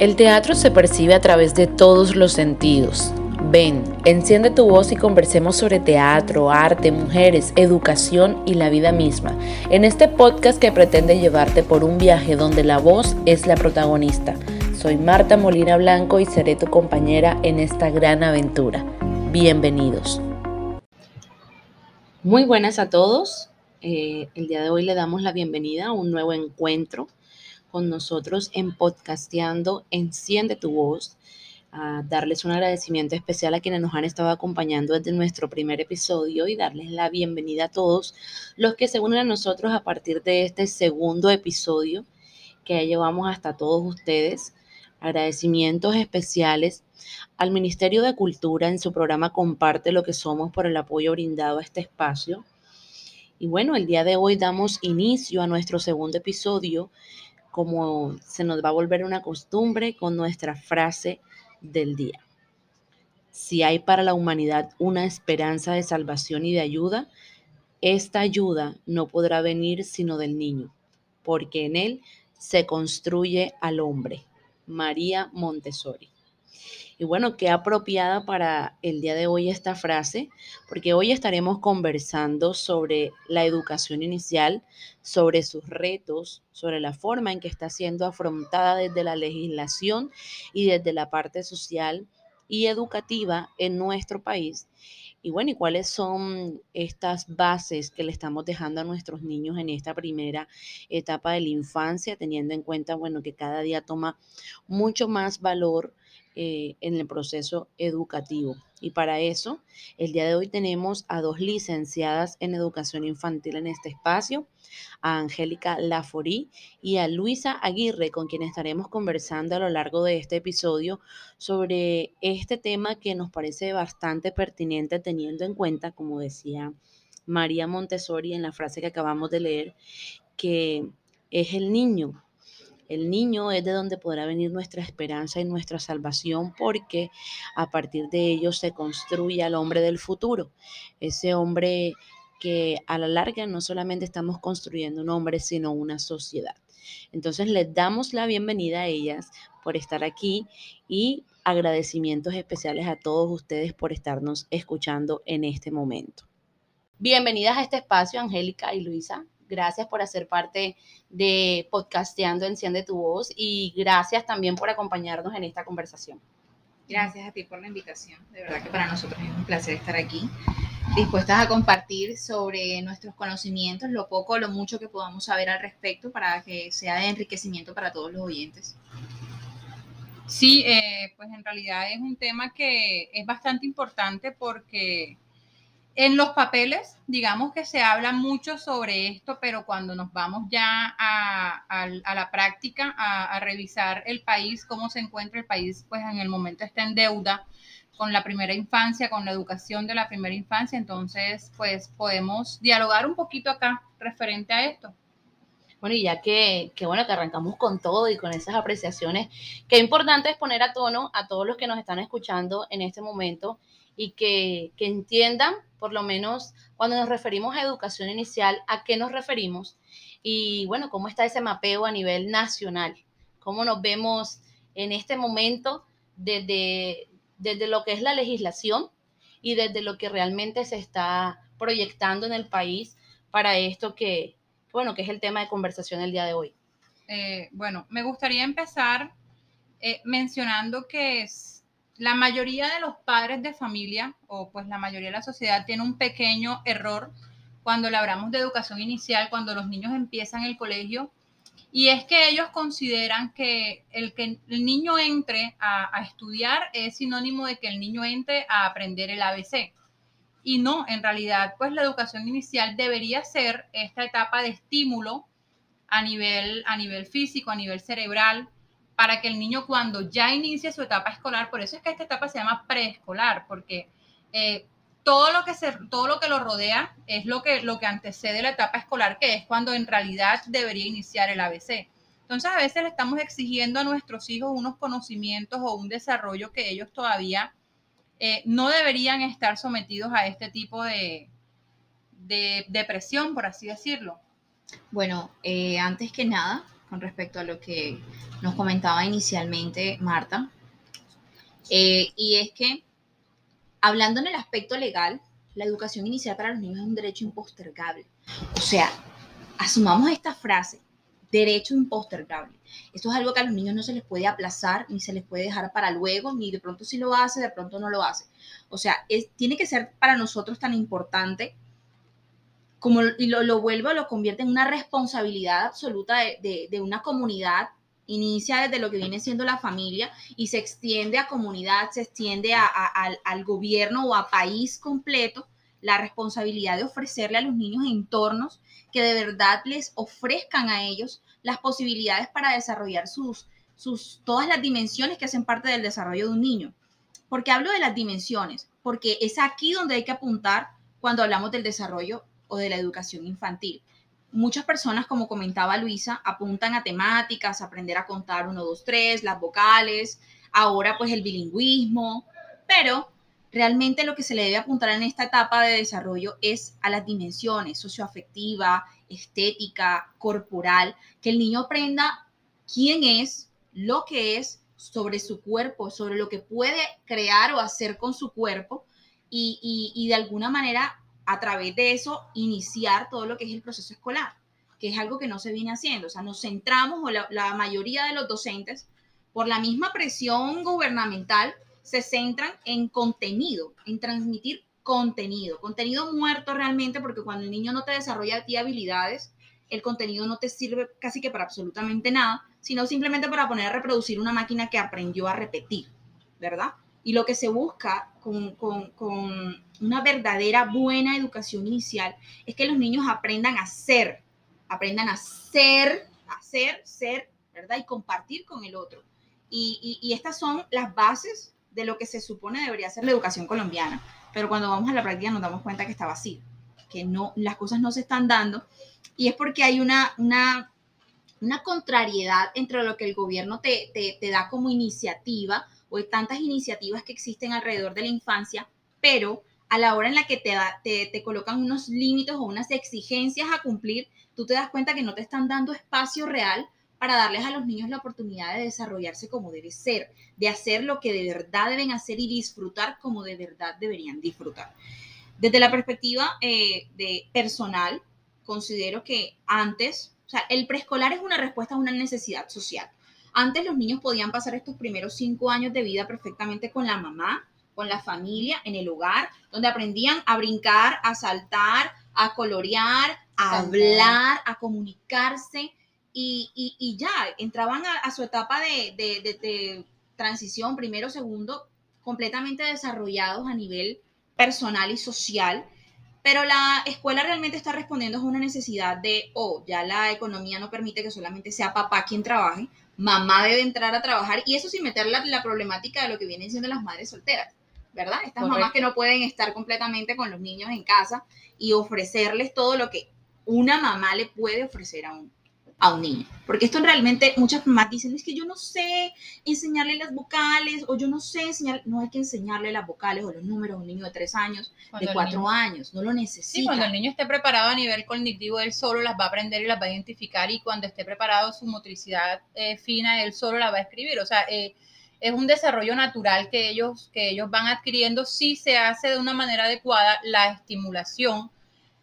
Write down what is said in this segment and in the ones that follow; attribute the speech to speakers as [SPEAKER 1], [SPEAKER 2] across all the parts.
[SPEAKER 1] El teatro se percibe a través de todos los sentidos. Ven, enciende tu voz y conversemos sobre teatro, arte, mujeres, educación y la vida misma, en este podcast que pretende llevarte por un viaje donde la voz es la protagonista. Soy Marta Molina Blanco y seré tu compañera en esta gran aventura. Bienvenidos. Muy buenas a todos. Eh, el día de hoy le damos la bienvenida a un nuevo encuentro con nosotros en Podcasteando Enciende tu Voz. A darles un agradecimiento especial a quienes nos han estado acompañando desde nuestro primer episodio y darles la bienvenida a todos los que se unen a nosotros a partir de este segundo episodio que ya llevamos hasta todos ustedes. Agradecimientos especiales al Ministerio de Cultura en su programa Comparte lo que somos por el apoyo brindado a este espacio. Y bueno, el día de hoy damos inicio a nuestro segundo episodio, como se nos va a volver una costumbre con nuestra frase del día. Si hay para la humanidad una esperanza de salvación y de ayuda, esta ayuda no podrá venir sino del niño, porque en él se construye al hombre. María Montessori. Y bueno, qué apropiada para el día de hoy esta frase, porque hoy estaremos conversando sobre la educación inicial, sobre sus retos, sobre la forma en que está siendo afrontada desde la legislación y desde la parte social y educativa en nuestro país. Y bueno, ¿y cuáles son estas bases que le estamos dejando a nuestros niños en esta primera etapa de la infancia, teniendo en cuenta, bueno, que cada día toma mucho más valor eh, en el proceso educativo. Y para eso, el día de hoy tenemos a dos licenciadas en educación infantil en este espacio, a Angélica Laforí y a Luisa Aguirre, con quien estaremos conversando a lo largo de este episodio sobre este tema que nos parece bastante pertinente teniendo en cuenta, como decía María Montessori en la frase que acabamos de leer, que es el niño el niño es de donde podrá venir nuestra esperanza y nuestra salvación porque a partir de ello se construye al hombre del futuro, ese hombre que a la larga no solamente estamos construyendo un hombre, sino una sociedad. Entonces les damos la bienvenida a ellas por estar aquí y agradecimientos especiales a todos ustedes por estarnos escuchando en este momento. Bienvenidas a este espacio, Angélica y Luisa. Gracias por hacer parte de Podcasteando Enciende tu Voz y gracias también por acompañarnos en esta conversación.
[SPEAKER 2] Gracias a ti por la invitación. De verdad que para nosotros es un placer estar aquí, dispuestas a compartir sobre nuestros conocimientos, lo poco o lo mucho que podamos saber al respecto para que sea de enriquecimiento para todos los oyentes.
[SPEAKER 3] Sí, eh, pues en realidad es un tema que es bastante importante porque en los papeles, digamos que se habla mucho sobre esto, pero cuando nos vamos ya a, la práctica, a, revisar el país, cómo se encuentra el país, pues en el momento está en deuda con la primera infancia, con la educación de la primera infancia, entonces pues podemos dialogar un poquito acá referente a esto.
[SPEAKER 1] Bueno, y ya que, que, bueno, que arrancamos con todo y con esas apreciaciones, qué importante es poner a tono a todos los que nos están escuchando en este momento y que, que entiendan, por lo menos cuando nos referimos a educación inicial, a qué nos referimos y bueno, cómo está ese mapeo a nivel nacional, cómo nos vemos en este momento desde, desde lo que es la legislación y desde lo que realmente se está proyectando en el país para esto que, bueno, que es el tema de conversación el día de hoy.
[SPEAKER 3] Eh, bueno, me gustaría empezar eh, mencionando que es, la mayoría de los padres de familia o pues la mayoría de la sociedad tiene un pequeño error cuando le hablamos de educación inicial, cuando los niños empiezan el colegio, y es que ellos consideran que el que el niño entre a, a, estudiar es sinónimo de que el niño entre a aprender el ABC. Y no, en realidad, pues la educación inicial debería ser esta etapa de estímulo a nivel, a nivel físico, a nivel cerebral, para que el niño cuando ya inicie su etapa escolar, por eso es que esta etapa se llama preescolar, porque eh, todo, lo que se, todo lo que lo rodea es lo que, lo que antecede la etapa escolar, que es cuando en realidad debería iniciar el ABC. Entonces a veces le estamos exigiendo a nuestros hijos unos conocimientos o un desarrollo que ellos todavía eh, no deberían estar sometidos a este tipo de, de, presión, por así decirlo.
[SPEAKER 2] Bueno, eh, antes que nada, con respecto a lo que nos comentaba inicialmente Marta. Eh, y es que, hablando en el aspecto legal, la educación inicial para los niños es un derecho impostergable. O sea, asumamos esta frase, derecho impostergable. Esto es algo que a los niños no se les puede aplazar, ni se les puede dejar para luego, ni de pronto si lo hace, de pronto no lo hace. O sea, tiene que ser para nosotros tan importante como y lo, lo vuelve, lo convierte en una responsabilidad absoluta de, de, una comunidad inicia desde lo que viene siendo la familia y se extiende a comunidad, se extiende a, al, al, gobierno o a país completo la responsabilidad de ofrecerle a los niños entornos que de verdad les ofrezcan a ellos las posibilidades para desarrollar sus, sus, todas las dimensiones que hacen parte del desarrollo de un niño. porque hablo de las dimensiones? Porque es aquí donde hay que apuntar cuando hablamos del desarrollo o de la educación infantil. Muchas personas, como comentaba Luisa, apuntan a temáticas, aprender a contar 1, 2, 3, las vocales, ahora pues el bilingüismo, pero realmente lo que se le debe apuntar en esta etapa de desarrollo es a las dimensiones socioafectiva, estética, corporal, que el niño aprenda quién es, lo que es, sobre su cuerpo, sobre lo que puede crear o hacer con su cuerpo y, y de alguna manera a través de eso iniciar todo lo que es el proceso escolar, que es algo que no se viene haciendo. O sea, nos centramos, o la, mayoría de los docentes, por la misma presión gubernamental, se centran en contenido, en transmitir contenido, contenido muerto realmente, porque cuando el niño no te desarrolla a ti habilidades, el contenido no te sirve casi que para absolutamente nada, sino simplemente para poner a reproducir una máquina que aprendió a repetir, ¿verdad? Y lo que se busca con, con, una verdadera buena educación inicial es que los niños aprendan a ser, aprendan a ser, a ser, ser, ¿verdad? Y compartir con el otro. Y, estas son las bases de lo que se supone debería ser la educación colombiana. Pero cuando vamos a la práctica nos damos cuenta que está vacío, que no, las cosas no se están dando. Y es porque hay una, una, una contrariedad entre lo que el gobierno te, te da como iniciativa o hay tantas iniciativas que existen alrededor de la infancia, pero a la hora en la que te, te, colocan unos límites o unas exigencias a cumplir, tú te das cuenta que no te están dando espacio real para darles a los niños la oportunidad de desarrollarse como debe ser, de hacer lo que de verdad deben hacer y disfrutar como de verdad deberían disfrutar. Desde la perspectiva eh, de personal, considero que antes, o sea, el preescolar es una respuesta a una necesidad social. Antes los niños podían pasar estos primeros cinco años de vida perfectamente con la mamá, con la familia, en el hogar, donde aprendían a brincar, a saltar, a colorear, a hablar, a comunicarse y, y, y ya entraban a, a su etapa de, de, de, de, transición, primero, segundo, completamente desarrollados a nivel personal y social. Pero la escuela realmente está respondiendo a una necesidad de, oh, ya la economía no permite que solamente sea papá quien trabaje, mamá debe entrar a trabajar y eso sin meter la, la problemática de lo que vienen siendo las madres solteras, ¿verdad? Estas Correcto. mamás que no pueden estar completamente con los niños en casa y ofrecerles todo lo que una mamá le puede ofrecer a un, a un niño. Porque esto realmente muchas mamás dicen, es que yo no sé enseñarle las vocales o yo no sé enseñar, no hay que enseñarle las vocales o los números a un niño de tres años, cuando de cuatro niño, años, no lo necesita.
[SPEAKER 3] Sí, cuando el niño esté preparado a nivel cognitivo, él solo las va a aprender y las va a identificar y cuando esté preparado su motricidad eh, fina, él solo la va a escribir. O sea, eh, es un desarrollo natural que ellos, que ellos van adquiriendo si se hace de una manera adecuada la estimulación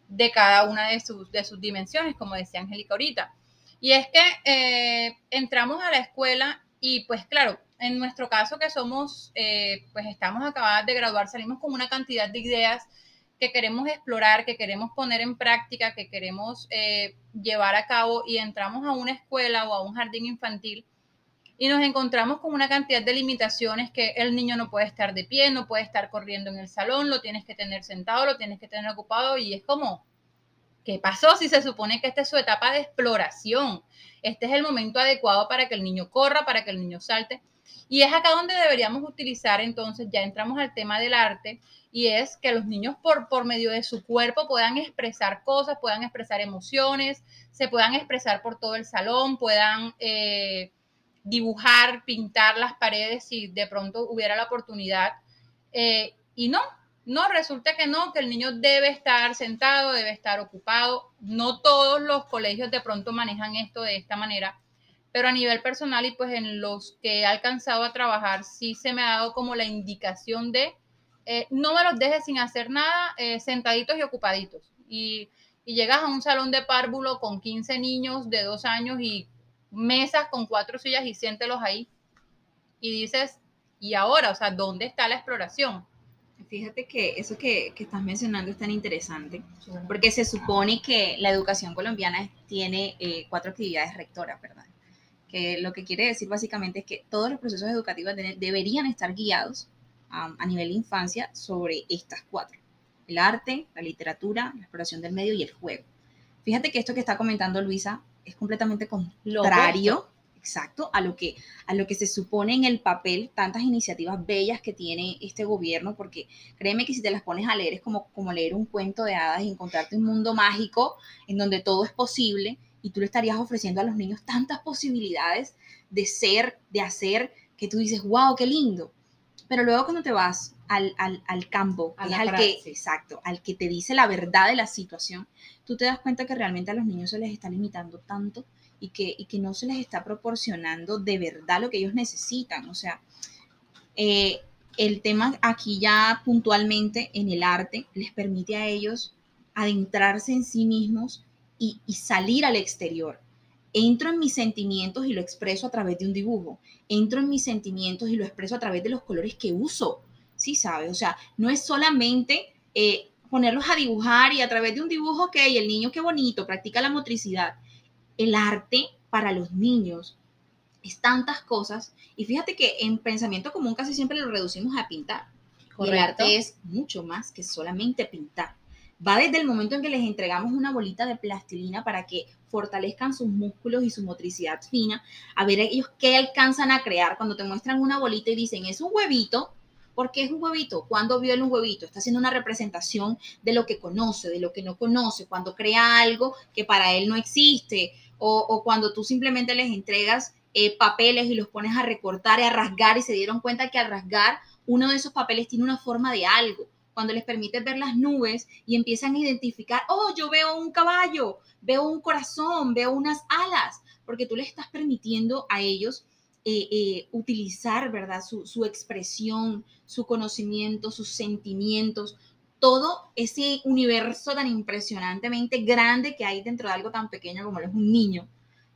[SPEAKER 3] de cada una de sus, de sus dimensiones, como decía Angélica ahorita. Y es que eh, entramos a la escuela y pues claro, en nuestro caso que somos, eh, pues estamos acabadas de graduar, salimos con una cantidad de ideas que queremos explorar, que queremos poner en práctica, que queremos eh, llevar a cabo y entramos a una escuela o a un jardín infantil y nos encontramos con una cantidad de limitaciones que el niño no puede estar de pie, no puede estar corriendo en el salón, lo tienes que tener sentado, lo tienes que tener ocupado y es como, ¿Qué pasó si se supone que esta es su etapa de exploración? Este es el momento adecuado para que el niño corra, para que el niño salte. Y es acá donde deberíamos utilizar, entonces, ya entramos al tema del arte, y es que los niños por, por medio de su cuerpo puedan expresar cosas, puedan expresar emociones, se puedan expresar por todo el salón, puedan eh, dibujar, pintar las paredes si de pronto hubiera la oportunidad. Eh, y no, no, resulta que no, que el niño debe estar sentado, debe estar ocupado. No todos los colegios de pronto manejan esto de esta manera, pero a nivel personal y pues en los que he alcanzado a trabajar, sí se me ha dado como la indicación de eh, no me los dejes sin hacer nada, eh, sentaditos y ocupaditos. Y, y, llegas a un salón de párvulo con 15 niños de dos años y mesas con cuatro sillas y siéntelos ahí. Y dices, ¿y ahora? O sea, ¿dónde está la exploración?
[SPEAKER 2] Fíjate que eso que, que estás mencionando es tan interesante, porque se supone que la educación colombiana tiene eh, cuatro actividades rectoras, ¿verdad? Que lo que quiere decir básicamente es que todos los procesos educativos deberían estar guiados a nivel de infancia sobre estas cuatro. El arte, la literatura, la exploración del medio y el juego. Fíjate que esto que está comentando Luisa es completamente contrario, exacto, a lo, que, a lo que se supone en el papel, tantas iniciativas bellas que tiene este gobierno, porque créeme que si te las pones a leer es como, como leer un cuento de hadas y encontrarte un mundo mágico en donde todo es posible y tú le estarías ofreciendo a los niños tantas posibilidades de ser, de hacer, que tú dices, wow, qué lindo. Pero luego cuando te vas al, campo, es al que, exacto, al que te dice la verdad de la situación, tú te das cuenta que realmente a los niños se les está limitando tanto y que, que no se les está proporcionando de verdad lo que ellos necesitan. O sea, eh, el tema aquí ya puntualmente en el arte les permite a ellos adentrarse en sí mismos y, y salir al exterior entro en mis sentimientos y lo expreso a través de un dibujo, entro en mis sentimientos y lo expreso a través de los colores que uso, ¿sí sabes? O sea, no es solamente eh, ponerlos a dibujar y a través de un dibujo, ok, el niño qué bonito, practica la motricidad. El arte para los niños es tantas cosas y fíjate que en pensamiento común casi siempre lo reducimos a pintar. Y el arte es mucho más que solamente pintar va desde el momento en que les entregamos una bolita de plastilina para que fortalezcan sus músculos y su motricidad fina, a ver ellos qué alcanzan a crear cuando te muestran una bolita y dicen, es un huevito, ¿por qué es un huevito? ¿Cuándo vio él un huevito? Está haciendo una representación de lo que conoce, de lo que no conoce, cuando crea algo que para él no existe, o, cuando tú simplemente les entregas eh, papeles y los pones a recortar y a rasgar y se dieron cuenta que al rasgar uno de esos papeles tiene una forma de algo cuando les permites ver las nubes y empiezan a identificar, oh, yo veo un caballo, veo un corazón, veo unas alas, porque tú les estás permitiendo a ellos eh, eh, utilizar, ¿verdad? Su, su expresión, su conocimiento, sus sentimientos, todo ese universo tan impresionantemente grande que hay dentro de algo tan pequeño como es un niño,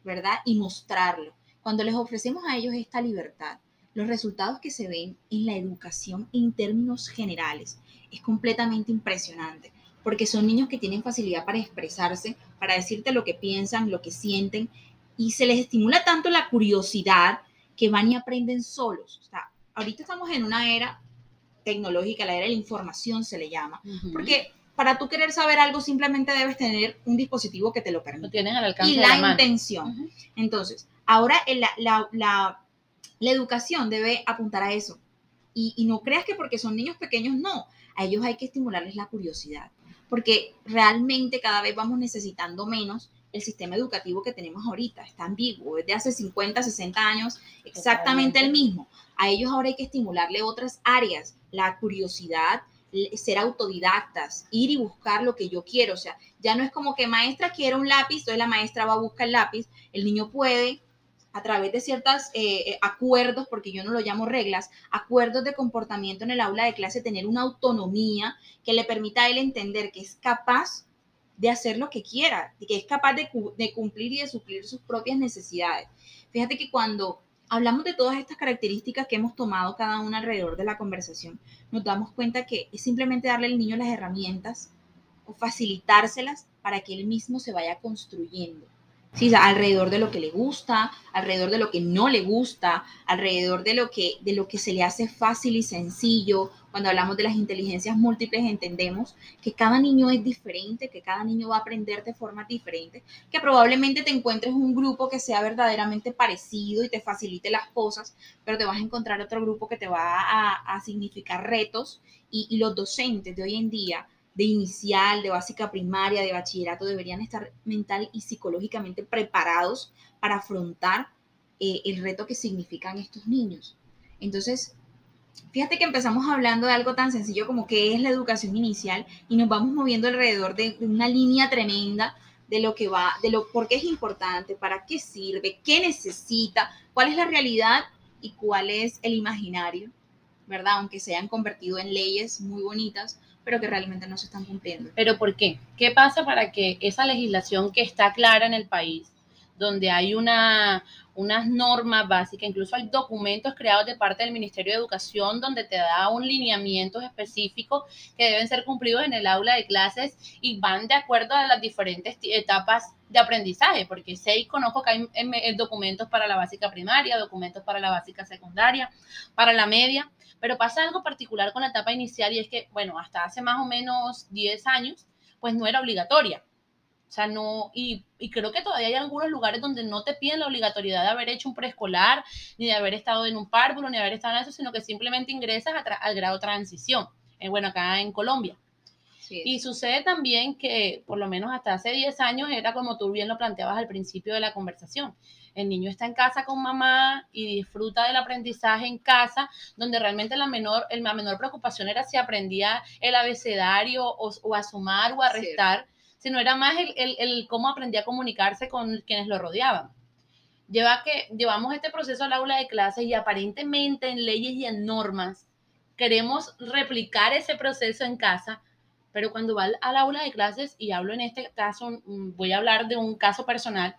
[SPEAKER 2] ¿verdad? Y mostrarlo. Cuando les ofrecemos a ellos esta libertad, los resultados que se ven en la educación en términos generales es completamente impresionante, porque son niños que tienen facilidad para expresarse, para decirte lo que piensan, lo que sienten, y se les estimula tanto la curiosidad que van y aprenden solos. O sea, ahorita estamos en una era tecnológica, la era de la información se le llama, porque para tú querer saber algo simplemente debes tener un dispositivo que te lo permita.
[SPEAKER 1] tienen al alcance
[SPEAKER 2] y la, intención. Entonces, ahora la, la, la, la, educación debe apuntar a eso. Y, y, no creas que porque son niños pequeños, no a ellos hay que estimularles la curiosidad, porque realmente cada vez vamos necesitando menos el sistema educativo que tenemos ahorita. Está ambiguo, es de hace 50, 60 años, exactamente el mismo. A ellos ahora hay que estimularle otras áreas, la curiosidad, ser autodidactas, ir y buscar lo que yo quiero. O sea, ya no es como que maestra quiere un lápiz, entonces la maestra va a buscar el lápiz, el niño puede a través de ciertos eh, eh, acuerdos, porque yo no lo llamo reglas, acuerdos de comportamiento en el aula de clase, tener una autonomía que le permita a él entender que es capaz de hacer lo que quiera, que es capaz de, de cumplir y de suplir sus propias necesidades. Fíjate que cuando hablamos de todas estas características que hemos tomado cada una alrededor de la conversación, nos damos cuenta que es simplemente darle al niño las herramientas o facilitárselas para que él mismo se vaya construyendo ¿sí? alrededor de lo que le gusta, alrededor de lo que no le gusta, alrededor de lo que, de lo que se le hace fácil y sencillo. Cuando hablamos de las inteligencias múltiples entendemos que cada niño es diferente, que cada niño va a aprender de forma diferente, que probablemente te encuentres un grupo que sea verdaderamente parecido y te facilite las cosas, pero te vas a encontrar otro grupo que te va a, significar retos y los docentes de hoy en día de inicial, de básica primaria, de bachillerato, deberían estar mental y psicológicamente preparados para afrontar eh, el reto que significan estos niños. Entonces, fíjate que empezamos hablando de algo tan sencillo como qué es la educación inicial y nos vamos moviendo alrededor de, una línea tremenda de lo que va, de lo por qué es importante, para qué sirve, qué necesita, cuál es la realidad y cuál es el imaginario, ¿verdad? Aunque se hayan convertido en leyes muy bonitas, pero que realmente no se están cumpliendo.
[SPEAKER 1] ¿Pero por qué? ¿Qué pasa para que esa legislación que está clara en el país, donde hay una, unas normas básicas, incluso hay documentos creados de parte del Ministerio de Educación donde te da un lineamiento específico que deben ser cumplidos en el aula de clases y van de acuerdo a las diferentes etapas de aprendizaje, porque y conozco que hay documentos para la básica primaria, documentos para la básica secundaria, para la media, pero pasa algo particular con la etapa inicial y es que, bueno, hasta hace más o menos 10 años, pues no era obligatoria. O sea, no, y, creo que todavía hay algunos lugares donde no te piden la obligatoriedad de haber hecho un preescolar, ni de haber estado en un párvulo, ni de haber estado en eso, sino que simplemente ingresas al grado transición. Eh, bueno, acá en Colombia. Y sucede también que, por lo menos hasta hace 10 años, era como tú bien lo planteabas al principio de la conversación. El niño está en casa con mamá y disfruta del aprendizaje en casa, donde realmente la menor, la menor preocupación era si aprendía el abecedario o, a sumar o a restar sino era más el, cómo aprendía a comunicarse con quienes lo rodeaban. Lleva que llevamos este proceso al aula de clases y aparentemente en leyes y en normas queremos replicar ese proceso en casa, pero cuando va al, aula de clases, y hablo en este caso, mm, voy a hablar de un caso personal,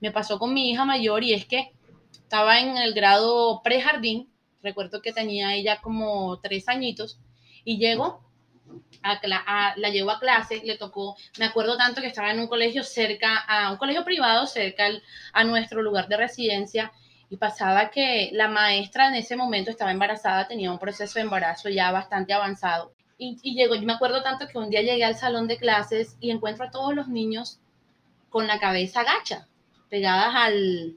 [SPEAKER 1] me pasó con mi hija mayor y es que estaba en el grado prejardín, recuerdo que tenía ella como tres añitos, y llego la llevo a clase, le tocó, me acuerdo tanto que estaba en un colegio cerca, a un colegio privado cerca a nuestro lugar de residencia y pasaba que la maestra en ese momento estaba embarazada, tenía un proceso de embarazo ya bastante avanzado. Y, y llegó, yo me acuerdo tanto que un día llegué al salón de clases y encuentro a todos los niños con la cabeza gacha, pegadas al,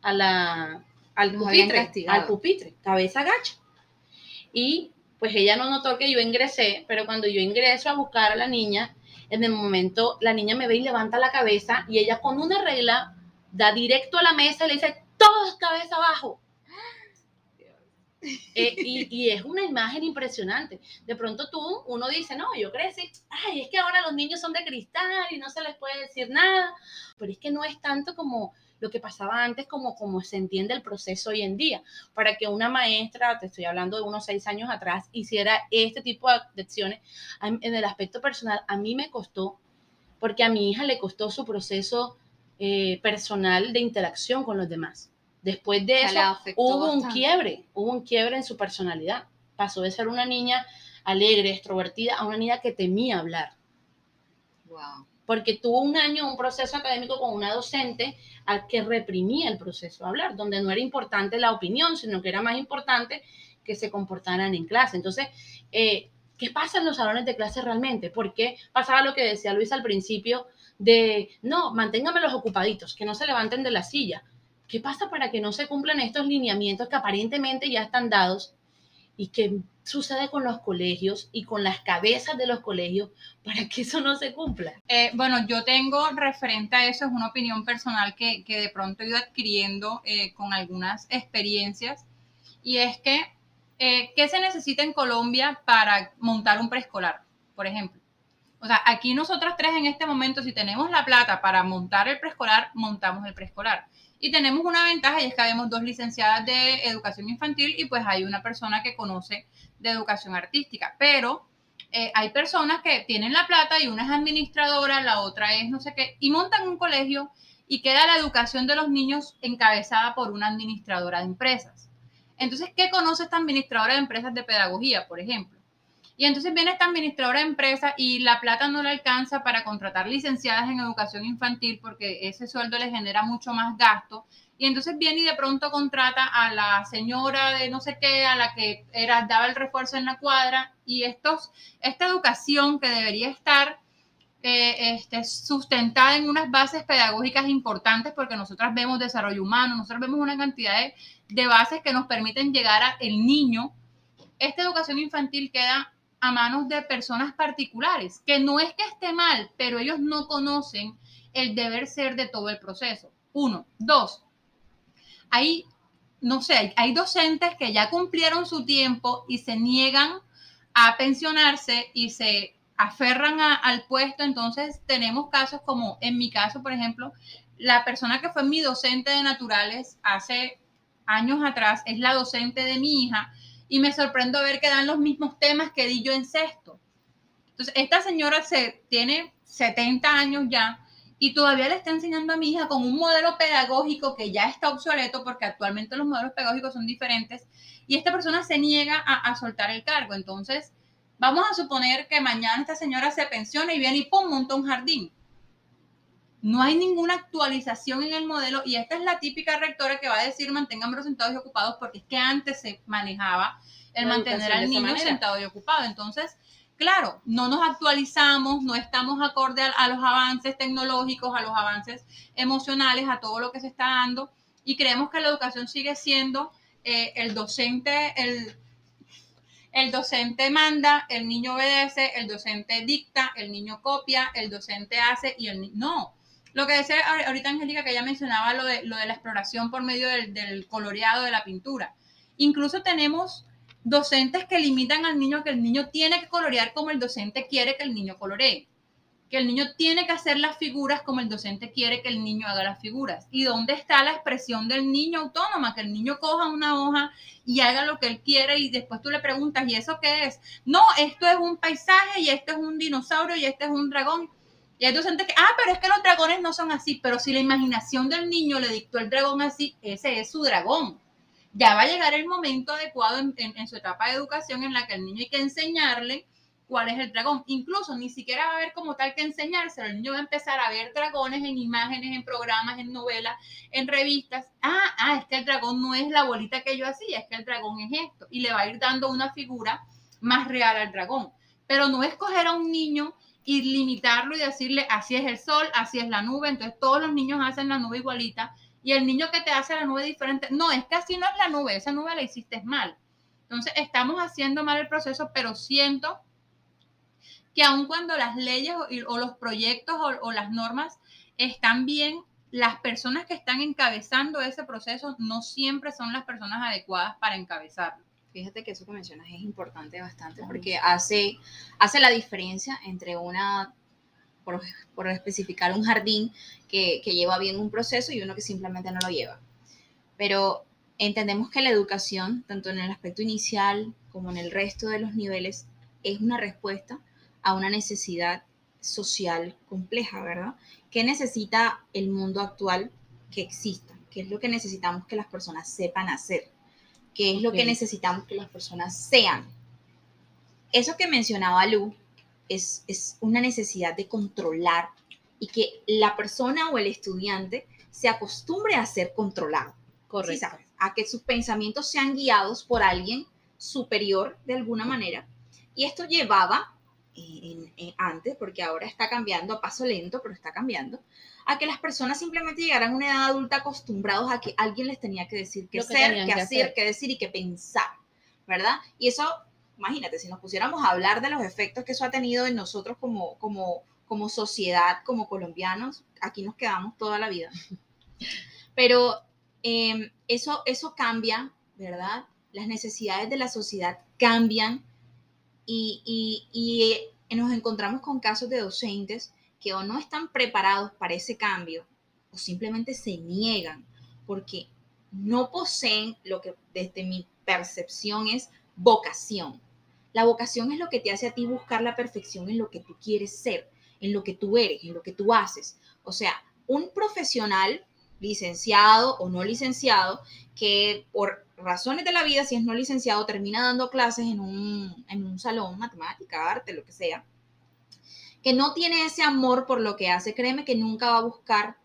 [SPEAKER 1] a la, al pupitre, al pupitre, cabeza gacha. Y pues ella no notó que yo ingresé, pero cuando yo ingreso a buscar a la niña, en el momento la niña me ve y levanta la cabeza y ella con una regla da directo a la mesa y le dice, todos cabeza abajo. Eh, y, es una imagen impresionante. De pronto tú, uno dice, no, yo crecí, ay, es que ahora los niños son de cristal y no se les puede decir nada, pero es que no es tanto como lo que pasaba antes como, como se entiende el proceso hoy en día. Para que una maestra, te estoy hablando de unos seis años atrás, hiciera este tipo de acciones, en el aspecto personal, a mí me costó, porque a mi hija le costó su proceso eh, personal de interacción con los demás. Después de eso, hubo un quiebre, hubo un quiebre en su personalidad. Pasó de ser una niña alegre, extrovertida, a una niña que temía hablar. Wow porque tuvo un año un proceso académico con una docente al que reprimía el proceso de hablar, donde no era importante la opinión, sino que era más importante que se comportaran en clase. Entonces, eh, ¿qué pasa en los salones de clase realmente? ¿Por qué pasaba lo que decía Luis al principio de, no, los ocupaditos, que no se levanten de la silla? ¿Qué pasa para que no se cumplan estos lineamientos que aparentemente ya están dados y qué sucede con los colegios y con las cabezas de los colegios para que eso no se cumpla?
[SPEAKER 3] Eh, bueno, yo tengo referente a eso, es una opinión personal que, de pronto he ido adquiriendo eh, con algunas experiencias y es que, eh, ¿qué se necesita en Colombia para montar un preescolar, por ejemplo? O sea, aquí nosotras tres en este momento, si tenemos la plata para montar el preescolar, montamos el preescolar. Y tenemos una ventaja y es que habemos dos licenciadas de educación infantil y pues hay una persona que conoce de educación artística. Pero eh, hay personas que tienen la plata y una es administradora, la otra es no sé qué, y montan un colegio y queda la educación de los niños encabezada por una administradora de empresas. Entonces, ¿qué conoce esta administradora de empresas de pedagogía, por ejemplo? Y entonces viene esta administradora de empresa y la plata no le alcanza para contratar licenciadas en educación infantil porque ese sueldo le genera mucho más gasto. Y entonces viene y de pronto contrata a la señora de no sé qué, a la que era, daba el refuerzo en la cuadra. Y estos, esta educación que debería estar eh, este, sustentada en unas bases pedagógicas importantes, porque nosotras vemos desarrollo humano, nosotros vemos una cantidad de, de bases que nos permiten llegar al niño. Esta educación infantil queda a manos de personas particulares, que no es que esté mal, pero ellos no conocen el deber ser de todo el proceso. Uno. Dos. Hay, no sé, hay docentes que ya cumplieron su tiempo y se niegan a pensionarse y se aferran al puesto, entonces tenemos casos como en mi caso, por ejemplo, la persona que fue mi docente de naturales hace años atrás es la docente de mi hija y me sorprendo ver que dan los mismos temas que di yo en sexto. Entonces, esta señora se, tiene 70 años ya y todavía le está enseñando a mi hija con un modelo pedagógico que ya está obsoleto porque actualmente los modelos pedagógicos son diferentes y esta persona se niega a, soltar el cargo. Entonces, vamos a suponer que mañana esta señora se pensiona y viene y pum, monta un jardín no hay ninguna actualización en el modelo y esta es la típica rectora que va a decir mantengan sentados y ocupados porque es que antes se manejaba el mantener al niño sentado y ocupado. Entonces, claro, no nos actualizamos, no estamos acorde a, los avances tecnológicos, a los avances emocionales, a todo lo que se está dando y creemos que la educación sigue siendo eh, el docente, el, el docente manda, el niño obedece, el docente dicta, el niño copia, el docente hace y el niño... No, lo que decía ahorita Angélica, que ella mencionaba lo de, lo de la exploración por medio del, coloreado de la pintura. Incluso tenemos docentes que limitan al niño que el niño tiene que colorear como el docente quiere que el niño coloree. Que el niño tiene que hacer las figuras como el docente quiere que el niño haga las figuras. ¿Y dónde está la expresión del niño autónoma? Que el niño coja una hoja y haga lo que él quiere y después tú le preguntas, ¿y eso qué es? No, esto es un paisaje y esto es un dinosaurio y este es un dragón. Y hay docentes que, ah, pero es que los dragones no son así, pero si la imaginación del niño le dictó el dragón así, ese es su dragón. Ya va a llegar el momento adecuado en, su etapa de educación en la que el niño hay que enseñarle cuál es el dragón. Incluso ni siquiera va a haber como tal que enseñárselo. El niño va a empezar a ver dragones en imágenes, en programas, en novelas, en revistas. Ah, ah, es que el dragón no es la bolita que yo hacía, es que el dragón es esto. Y le va a ir dando una figura más real al dragón. Pero no escoger a un niño y limitarlo y decirle, así es el sol, así es la nube, entonces todos los niños hacen la nube igualita y el niño que te hace la nube diferente, no, es que así no es la nube, esa nube la hiciste mal. Entonces estamos haciendo mal el proceso, pero siento que aun cuando las leyes o, los proyectos o las normas están bien, las personas que están encabezando ese proceso no siempre son las personas adecuadas para encabezarlo.
[SPEAKER 2] Fíjate que eso que mencionas es importante bastante porque hace, hace la diferencia entre una, por, por especificar, un jardín que, que, lleva bien un proceso y uno que simplemente no lo lleva. Pero entendemos que la educación, tanto en el aspecto inicial como en el resto de los niveles, es una respuesta a una necesidad social compleja, ¿verdad? ¿Qué necesita el mundo actual que exista? ¿Qué es lo que necesitamos que las personas sepan hacer? Qué es lo que necesitamos que las personas sean. Eso que mencionaba Lu es, es una necesidad de controlar y que la persona o el estudiante se acostumbre a ser controlado. Correcto. A que sus pensamientos sean guiados por alguien superior de alguna manera. Y esto llevaba antes, porque ahora está cambiando a paso lento, pero está cambiando, a que las personas simplemente llegaran a una edad adulta acostumbrados a que alguien les tenía que decir qué hacer, qué hacer, qué decir y qué pensar, ¿verdad? Y eso, imagínate, si nos pusiéramos a hablar de los efectos que eso ha tenido en nosotros como, como, como sociedad, como colombianos, aquí nos quedamos toda la vida. Pero em, eso, eso cambia, ¿verdad? Las necesidades de la sociedad cambian y, nos encontramos con casos de docentes que o no están preparados para ese cambio o simplemente se niegan porque no poseen lo que desde mi percepción es vocación. La vocación es lo que te hace a ti buscar la perfección en lo que tú quieres ser, en lo que tú eres, en lo que tú haces. O sea, un profesional licenciado o no licenciado que por razones de la vida, si es no licenciado, termina dando clases en un, en un salón, matemática, arte, lo que sea, que no tiene ese amor por lo que hace, créeme que nunca va a buscar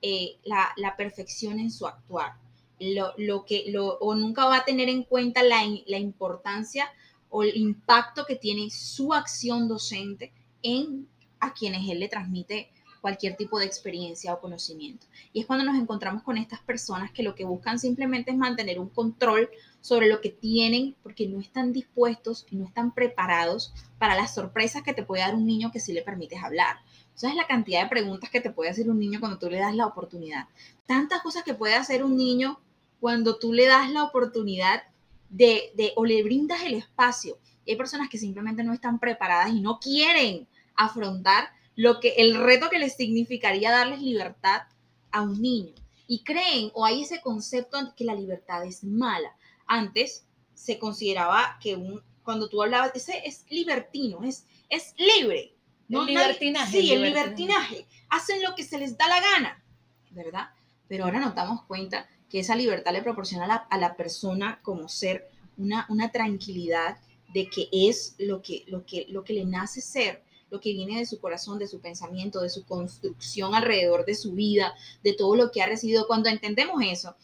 [SPEAKER 2] eh, la, la, perfección en su actuar. Lo, lo que, lo, o nunca va a tener en cuenta la, la importancia o el impacto que tiene su acción docente en a quienes él le transmite cualquier tipo de experiencia o conocimiento. Y es cuando nos encontramos con estas personas que lo que buscan simplemente es mantener un control sobre lo que tienen porque no están dispuestos y no están preparados para las sorpresas que te puede dar un niño que sí le permites hablar. ¿Sabes la cantidad de preguntas que te puede hacer un niño cuando tú le das la oportunidad? Tantas cosas que puede hacer un niño cuando tú le das la oportunidad de, de o le brindas el espacio Y hay personas que simplemente no están preparadas y no quieren afrontar lo que el reto que les significaría darles libertad a un niño. Y creen o hay ese concepto que la libertad es mala. Antes se consideraba que un, cuando tú hablabas, ese es libertino, es, es libre.
[SPEAKER 3] ¿no? El libertinaje.
[SPEAKER 2] sí, el libertinaje. Hacen lo que se les da la gana, ¿verdad? Pero ahora nos damos cuenta que esa libertad le proporciona a la, a la persona como ser una, una tranquilidad de que es lo que, lo, que, lo que le nace ser, lo que viene de su corazón, de su pensamiento, de su construcción alrededor de su vida, de todo lo que ha recibido. Cuando entendemos eso,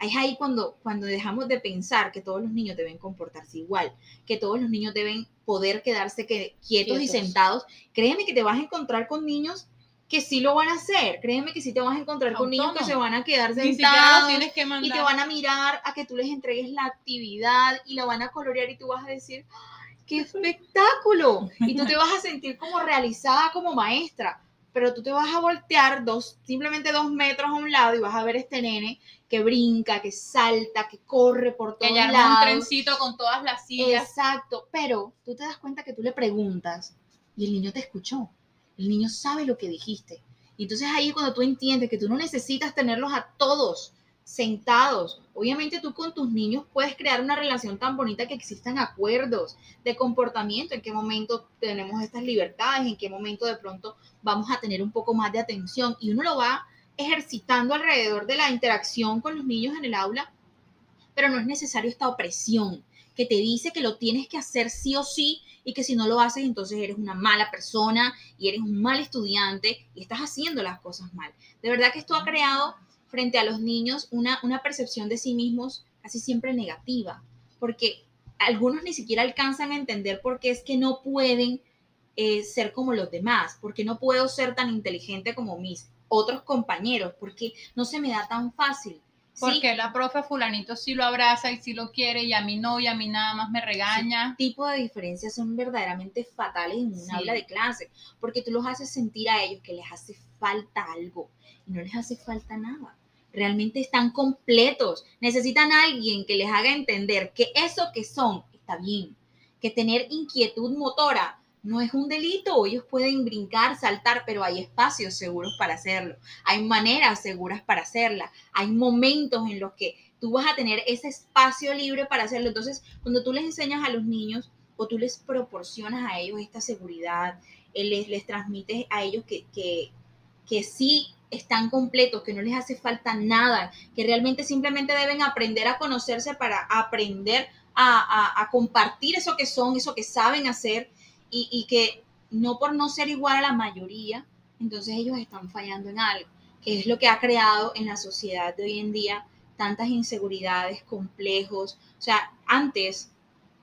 [SPEAKER 2] es ahí cuando, cuando dejamos de pensar que todos los niños deben comportarse igual, que todos los niños deben poder quedarse que, quietos, y sentados. Créeme que te vas a encontrar con niños que sí lo van a hacer. Créeme que sí te vas a encontrar con niños que se van a quedar sentados y te van a mirar a que tú les entregues la actividad y la van a colorear y tú vas a decir, ¡qué espectáculo! Y tú te vas a sentir como realizada como maestra, pero tú te vas a voltear dos, simplemente dos metros a un lado y vas a ver este nene que brinca, que salta, que corre por todos
[SPEAKER 3] que
[SPEAKER 2] lados.
[SPEAKER 3] un trencito con todas las sillas.
[SPEAKER 2] Exacto, pero tú te das cuenta que tú le preguntas y el niño te escuchó. El niño sabe lo que dijiste. Y entonces ahí cuando tú entiendes que tú no necesitas tenerlos a todos sentados. Obviamente tú con tus niños puedes crear una relación tan bonita que existan acuerdos de comportamiento, en qué momento tenemos estas libertades, en qué momento de pronto vamos a tener un poco más de atención y uno lo va ejercitando alrededor de la interacción con los niños en el aula, pero no es necesario esta opresión que te dice que lo tienes que hacer sí o sí y que si no lo haces entonces eres una mala persona y eres un mal estudiante y estás haciendo las cosas mal. De verdad que esto ha creado frente a los niños una, una percepción de sí mismos casi siempre negativa, porque algunos ni siquiera alcanzan a entender por qué es que no pueden eh, ser como los demás, porque no puedo ser tan inteligente como mis otros compañeros, porque no se me da tan fácil.
[SPEAKER 3] Porque la profe fulanito sí lo abraza y sí lo quiere y a mí no y a mí nada más me regaña.
[SPEAKER 2] Ese tipo de diferencias son verdaderamente fatales en un aula de clase, porque tú los haces sentir a ellos que les hace falta algo y no les hace falta nada realmente están completos. Necesitan alguien que les haga entender que eso que son está bien, que tener inquietud motora no es un delito, ellos pueden brincar, saltar, pero hay espacios seguros para hacerlo, hay maneras seguras para hacerla, hay momentos en los que tú vas a tener ese espacio libre para hacerlo. Entonces, cuando tú les enseñas a los niños o tú les proporcionas a ellos esta seguridad, eh, les, les transmites a ellos que, que, que sí están completos, que no les hace falta nada, que realmente simplemente deben aprender a conocerse para aprender a, compartir eso que son, eso que saben hacer y, que no por no ser igual a la mayoría, entonces ellos están fallando en algo, que es lo que ha creado en la sociedad de hoy en día tantas inseguridades, complejos. O sea, antes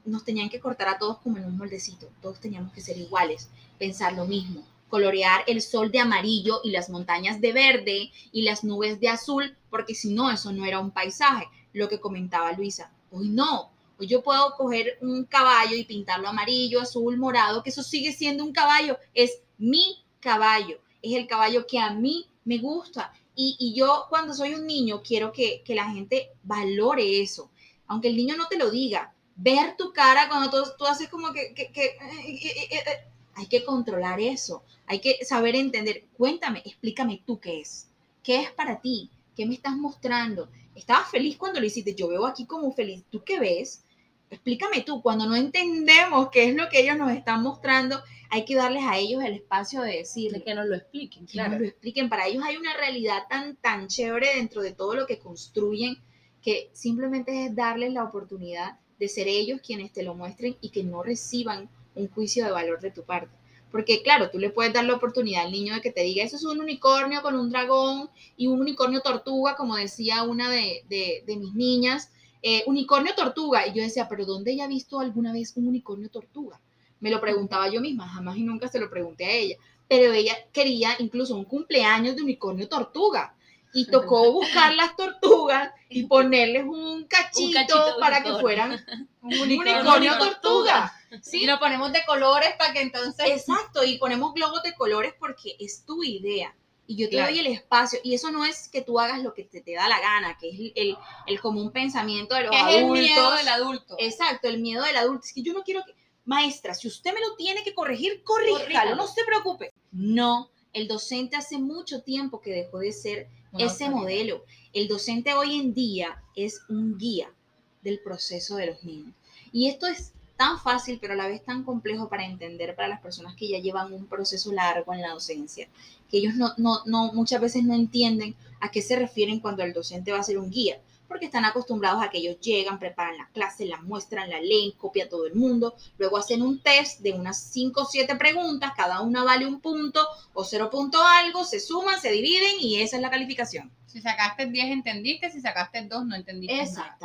[SPEAKER 2] nos tenían que cortar a todos como en un moldecito, todos teníamos que ser iguales, pensar lo mismo, colorear el sol de amarillo y las montañas de verde y las nubes de azul, porque si no, eso no era un paisaje, lo que comentaba Luisa. Hoy no, hoy yo puedo coger un caballo y pintarlo amarillo, azul, morado, que eso sigue siendo un caballo, es mi caballo, es el caballo que a mí me gusta. Y, yo cuando soy un niño quiero que, la gente valore eso, aunque el niño no te lo diga, ver tu cara cuando tú, tú haces como que, que, que eh, eh, eh, hay que controlar eso, hay que saber entender. Cuéntame, explícame tú qué es. ¿Qué es para ti? ¿Qué me estás mostrando? ¿Estabas feliz cuando lo hiciste? Yo veo aquí como feliz. ¿Tú qué ves? Explícame tú. Cuando no entendemos qué es lo que ellos nos están mostrando, hay que darles a ellos el espacio de decir.
[SPEAKER 1] que nos lo expliquen,
[SPEAKER 2] claro. Que nos lo expliquen. Para ellos hay una realidad tan, tan chévere dentro de todo lo que construyen que simplemente es darles la oportunidad de ser ellos quienes te lo muestren y que no reciban un juicio de valor de tu parte. Porque claro, tú le puedes dar la oportunidad al niño de que te diga, eso es un unicornio con un dragón y un unicornio tortuga, como decía una de, mis niñas, eh, unicornio tortuga. Y yo decía, pero ¿dónde ella ha visto alguna vez un unicornio tortuga? Me lo preguntaba yo misma, jamás y nunca se lo pregunté a ella. Pero ella quería incluso un cumpleaños de unicornio tortuga y tocó buscar las tortugas y ponerles un cachito, para que fueran un unicornio, tortuga.
[SPEAKER 3] ¿Sí? Y lo ponemos de colores para que entonces...
[SPEAKER 2] Exacto, y ponemos globos de colores porque es tu idea. Y yo te doy el espacio. Y eso no es que tú hagas lo que te, te da la gana, que es el, el común pensamiento de los adultos.
[SPEAKER 3] Es el miedo del adulto.
[SPEAKER 2] Exacto, el miedo del adulto. Es que yo no quiero que maestra, si usted me lo tiene que corregir, corríjalo, no se preocupe. No, el docente hace mucho tiempo que dejó de ser ese modelo. El docente hoy en día es un guía del proceso de los niños. Y esto es tan fácil, pero a la vez tan complejo para entender para las personas que ya llevan un proceso largo en la docencia, que ellos no, no, no, muchas veces no entienden a qué se refieren cuando el docente va a ser un guía, porque están acostumbrados a que ellos llegan, preparan la clase, la muestran, la leen, copia a todo el mundo, luego hacen un test de unas 5 o 7 preguntas, cada una vale un punto o cero punto algo, se suman, se dividen y esa es la calificación.
[SPEAKER 3] Si sacaste 10 entendiste, si sacaste 2 no entendiste nada.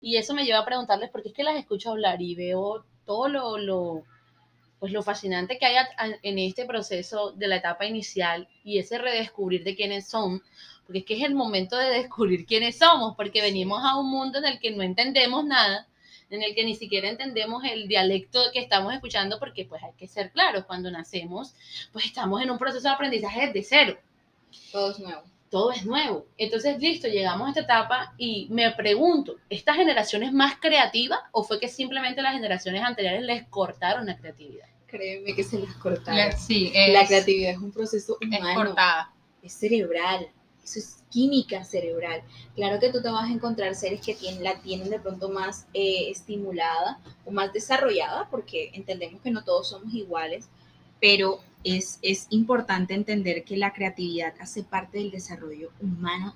[SPEAKER 1] Y eso me lleva a preguntarles, porque es que las escucho hablar y veo todo lo, lo, pues lo fascinante que hay en este proceso de la etapa inicial y ese redescubrir de quiénes son, porque es que es el momento de descubrir quiénes somos, porque venimos a un mundo en el que no entendemos nada, en el que ni siquiera entendemos el dialecto que estamos escuchando, porque pues hay que ser claros, cuando nacemos, pues estamos en un proceso de aprendizaje desde cero
[SPEAKER 2] Todo es nuevo.
[SPEAKER 1] Todo es nuevo. Entonces, listo, llegamos a esta etapa y me pregunto, ¿esta generación es más creativa o fue que simplemente las generaciones anteriores les cortaron la creatividad?
[SPEAKER 2] Créeme que se las cortaron.
[SPEAKER 3] La- sí, es,
[SPEAKER 2] La creatividad es un proceso
[SPEAKER 3] es
[SPEAKER 2] humano.
[SPEAKER 3] cortada.
[SPEAKER 2] es cerebral, eso es química cerebral. Claro que tú te vas a encontrar seres que tienen, la tienen de pronto más eh, estimulada o más desarrollada, porque entendemos que no todos somos iguales, pero es, es importante entender que la creatividad hace parte del desarrollo humano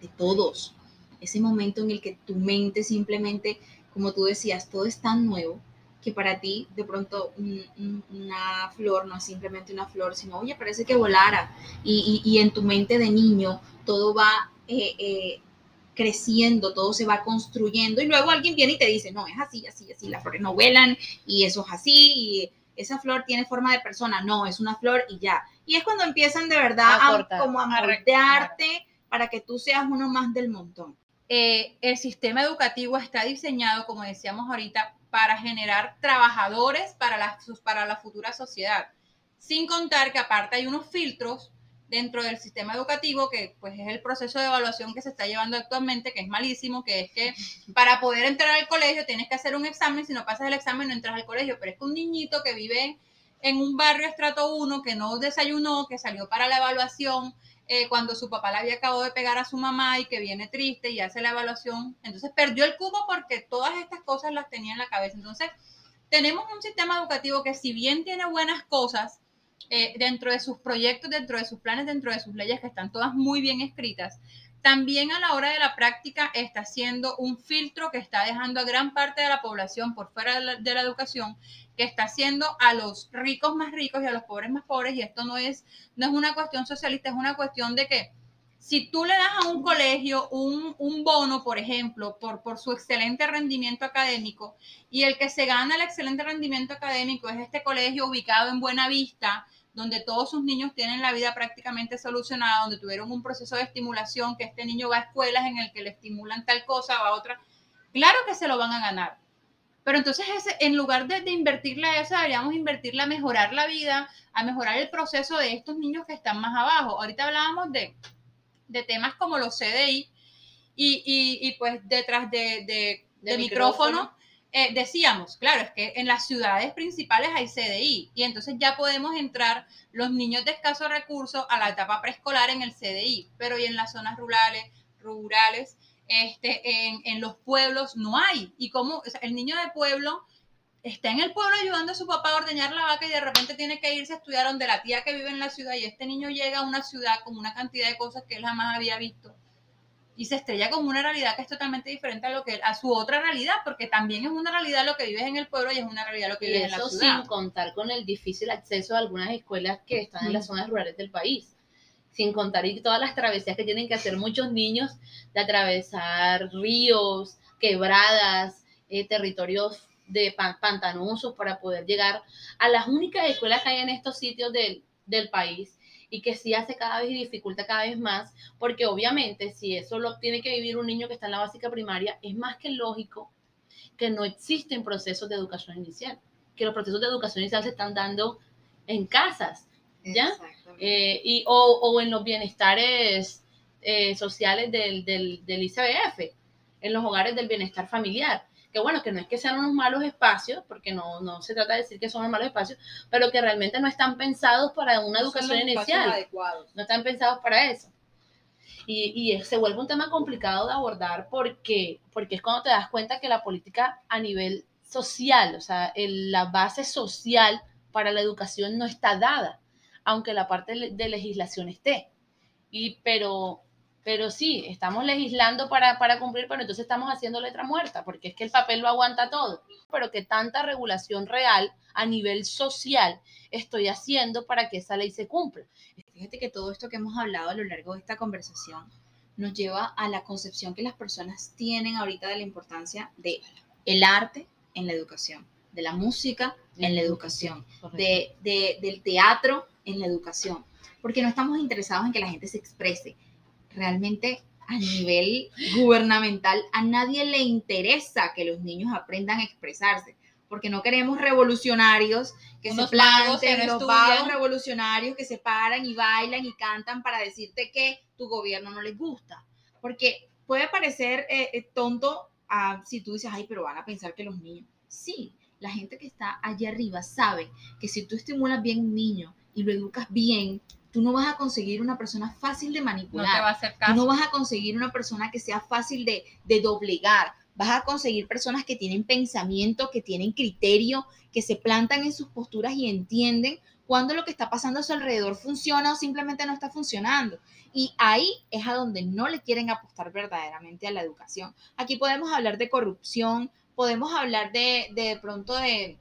[SPEAKER 2] de todos. Ese momento en el que tu mente simplemente, como tú decías, todo es tan nuevo que para ti de pronto un- un- una flor no es simplemente una flor, sino, oye, parece que volara y, y- en tu mente de niño todo va eh, eh, creciendo, todo se va construyendo y luego alguien viene y te dice, no, es así, así, así, las flores no vuelan y eso es así esa flor tiene forma de persona, no, es una flor y ya. Y es cuando empiezan de verdad
[SPEAKER 1] A
[SPEAKER 2] a,
[SPEAKER 1] cortar,
[SPEAKER 2] como a
[SPEAKER 3] a
[SPEAKER 2] moldearte para que tú seas uno más del montón.
[SPEAKER 3] Eh, el sistema educativo está diseñado, como decíamos ahorita, para generar trabajadores para la, para la futura sociedad. Sin contar que aparte hay unos filtros dentro del sistema educativo que pues es el proceso de evaluación que se está llevando actualmente, que es malísimo, que es que para poder entrar al colegio tienes que hacer un examen, si no pasas el examen no entras al colegio, pero es que un niñito que vive en un barrio estrato 1, que no desayunó, que salió para la evaluación, eh, cuando su papá le había acabado de pegar a su mamá y que viene triste y hace la evaluación, entonces perdió el cubo porque todas estas cosas las tenía en la cabeza. Entonces, tenemos un sistema educativo que si bien tiene buenas cosas, eh, dentro de sus proyectos, dentro de sus planes, dentro de sus leyes, que están todas muy bien escritas, también a la hora de la práctica está siendo un filtro que está dejando a gran parte de la población por fuera de la, de la educación, que está haciendo a los ricos más ricos y a los pobres más pobres, y esto no es, no es una cuestión socialista, es una cuestión de que si tú le das a un colegio un, un bono, por ejemplo, por, por su excelente rendimiento académico, y el que se gana el excelente rendimiento académico es este colegio ubicado en Buena Vista, donde todos sus niños tienen la vida prácticamente solucionada, donde tuvieron un proceso de estimulación, que este niño va a escuelas en el que le estimulan tal cosa o a otra, claro que se lo van a ganar. Pero entonces, en lugar de, de invertirle a eso, deberíamos invertirle a mejorar la vida, a mejorar el proceso de estos niños que están más abajo. Ahorita hablábamos de, de temas como los CDI y, y, y pues detrás de, de, de
[SPEAKER 1] De
[SPEAKER 3] micrófono,
[SPEAKER 1] micrófono.
[SPEAKER 3] eh, decíamos, claro, es que en las ciudades principales hay CDI y entonces ya podemos entrar los niños de escasos recursos a la etapa preescolar en el CDI, pero y en las zonas rurales, rurales, este, en, en los pueblos no hay. Y como o sea, el niño de pueblo está en el pueblo ayudando a su papá a ordeñar la vaca y de repente tiene que irse a estudiar donde la tía que vive en la ciudad y este niño llega a una ciudad con una cantidad de cosas que él jamás había visto y se estrella con una realidad que es totalmente diferente a lo que a su otra realidad, porque también es una realidad lo que vives en el pueblo y es una realidad lo que
[SPEAKER 1] Y
[SPEAKER 3] vives en la
[SPEAKER 1] eso
[SPEAKER 3] ciudad.
[SPEAKER 1] sin contar con el difícil acceso a algunas escuelas que están en las zonas rurales del país. Sin contar y todas las travesías que tienen que hacer muchos niños de atravesar ríos, quebradas, eh, territorios de pan- pantanosos para poder llegar a las únicas escuelas que hay en estos sitios del, del país y que sí hace cada vez y dificulta cada vez más, porque obviamente si eso lo tiene que vivir un niño que está en la básica primaria, es más que lógico que no existen procesos de educación inicial, que los procesos de educación inicial se están dando en casas, ¿ya? Eh, y, o, o en los bienestares eh, sociales del, del, del ICBF, en los hogares del bienestar familiar, que bueno, que no es que sean unos malos espacios, porque no, no se trata de decir que son unos malos espacios, pero que realmente no están pensados para una educación inicial. No están pensados para eso. Y, y, se vuelve un tema complicado de abordar porque, porque es cuando te das cuenta que la política a nivel social, o sea, la base social para la educación no está dada, aunque la parte de legislación esté. Y, pero, pero sí, estamos legislando para, para cumplir, pero entonces estamos haciendo letra muerta, porque es que el papel lo aguanta todo. Pero que tanta regulación real a nivel social estoy haciendo para que esa ley se cumpla.
[SPEAKER 2] Fíjate que todo esto que hemos hablado a lo largo de esta conversación nos lleva a la concepción que las personas tienen ahorita de la importancia de el arte en la educación, de la música en la educación, de, de, del teatro en la educación, porque no estamos interesados en que la gente se exprese. Realmente a nivel gubernamental a nadie le interesa que los niños aprendan a expresarse, porque no queremos revolucionarios que se planten, los vagos revolucionarios que se paran y bailan y cantan para decirte que tu gobierno no les gusta, porque puede parecer eh, eh, tonto ah, si tú dices, ay, pero van a pensar que los niños, sí, la gente que está allá arriba sabe que si tú estimulas bien un niño y lo educas bien, tú no vas a conseguir una persona fácil de manipular. No te va a hacer caso. Tú no vas a conseguir una persona que sea fácil de, de doblegar. Vas a conseguir personas que tienen pensamiento, que tienen criterio, que se plantan en sus posturas y entienden cuando lo que está pasando a su alrededor funciona o simplemente no está funcionando. Y ahí es a donde no le quieren apostar verdaderamente a la educación. Aquí podemos hablar de corrupción, podemos hablar de, de pronto de,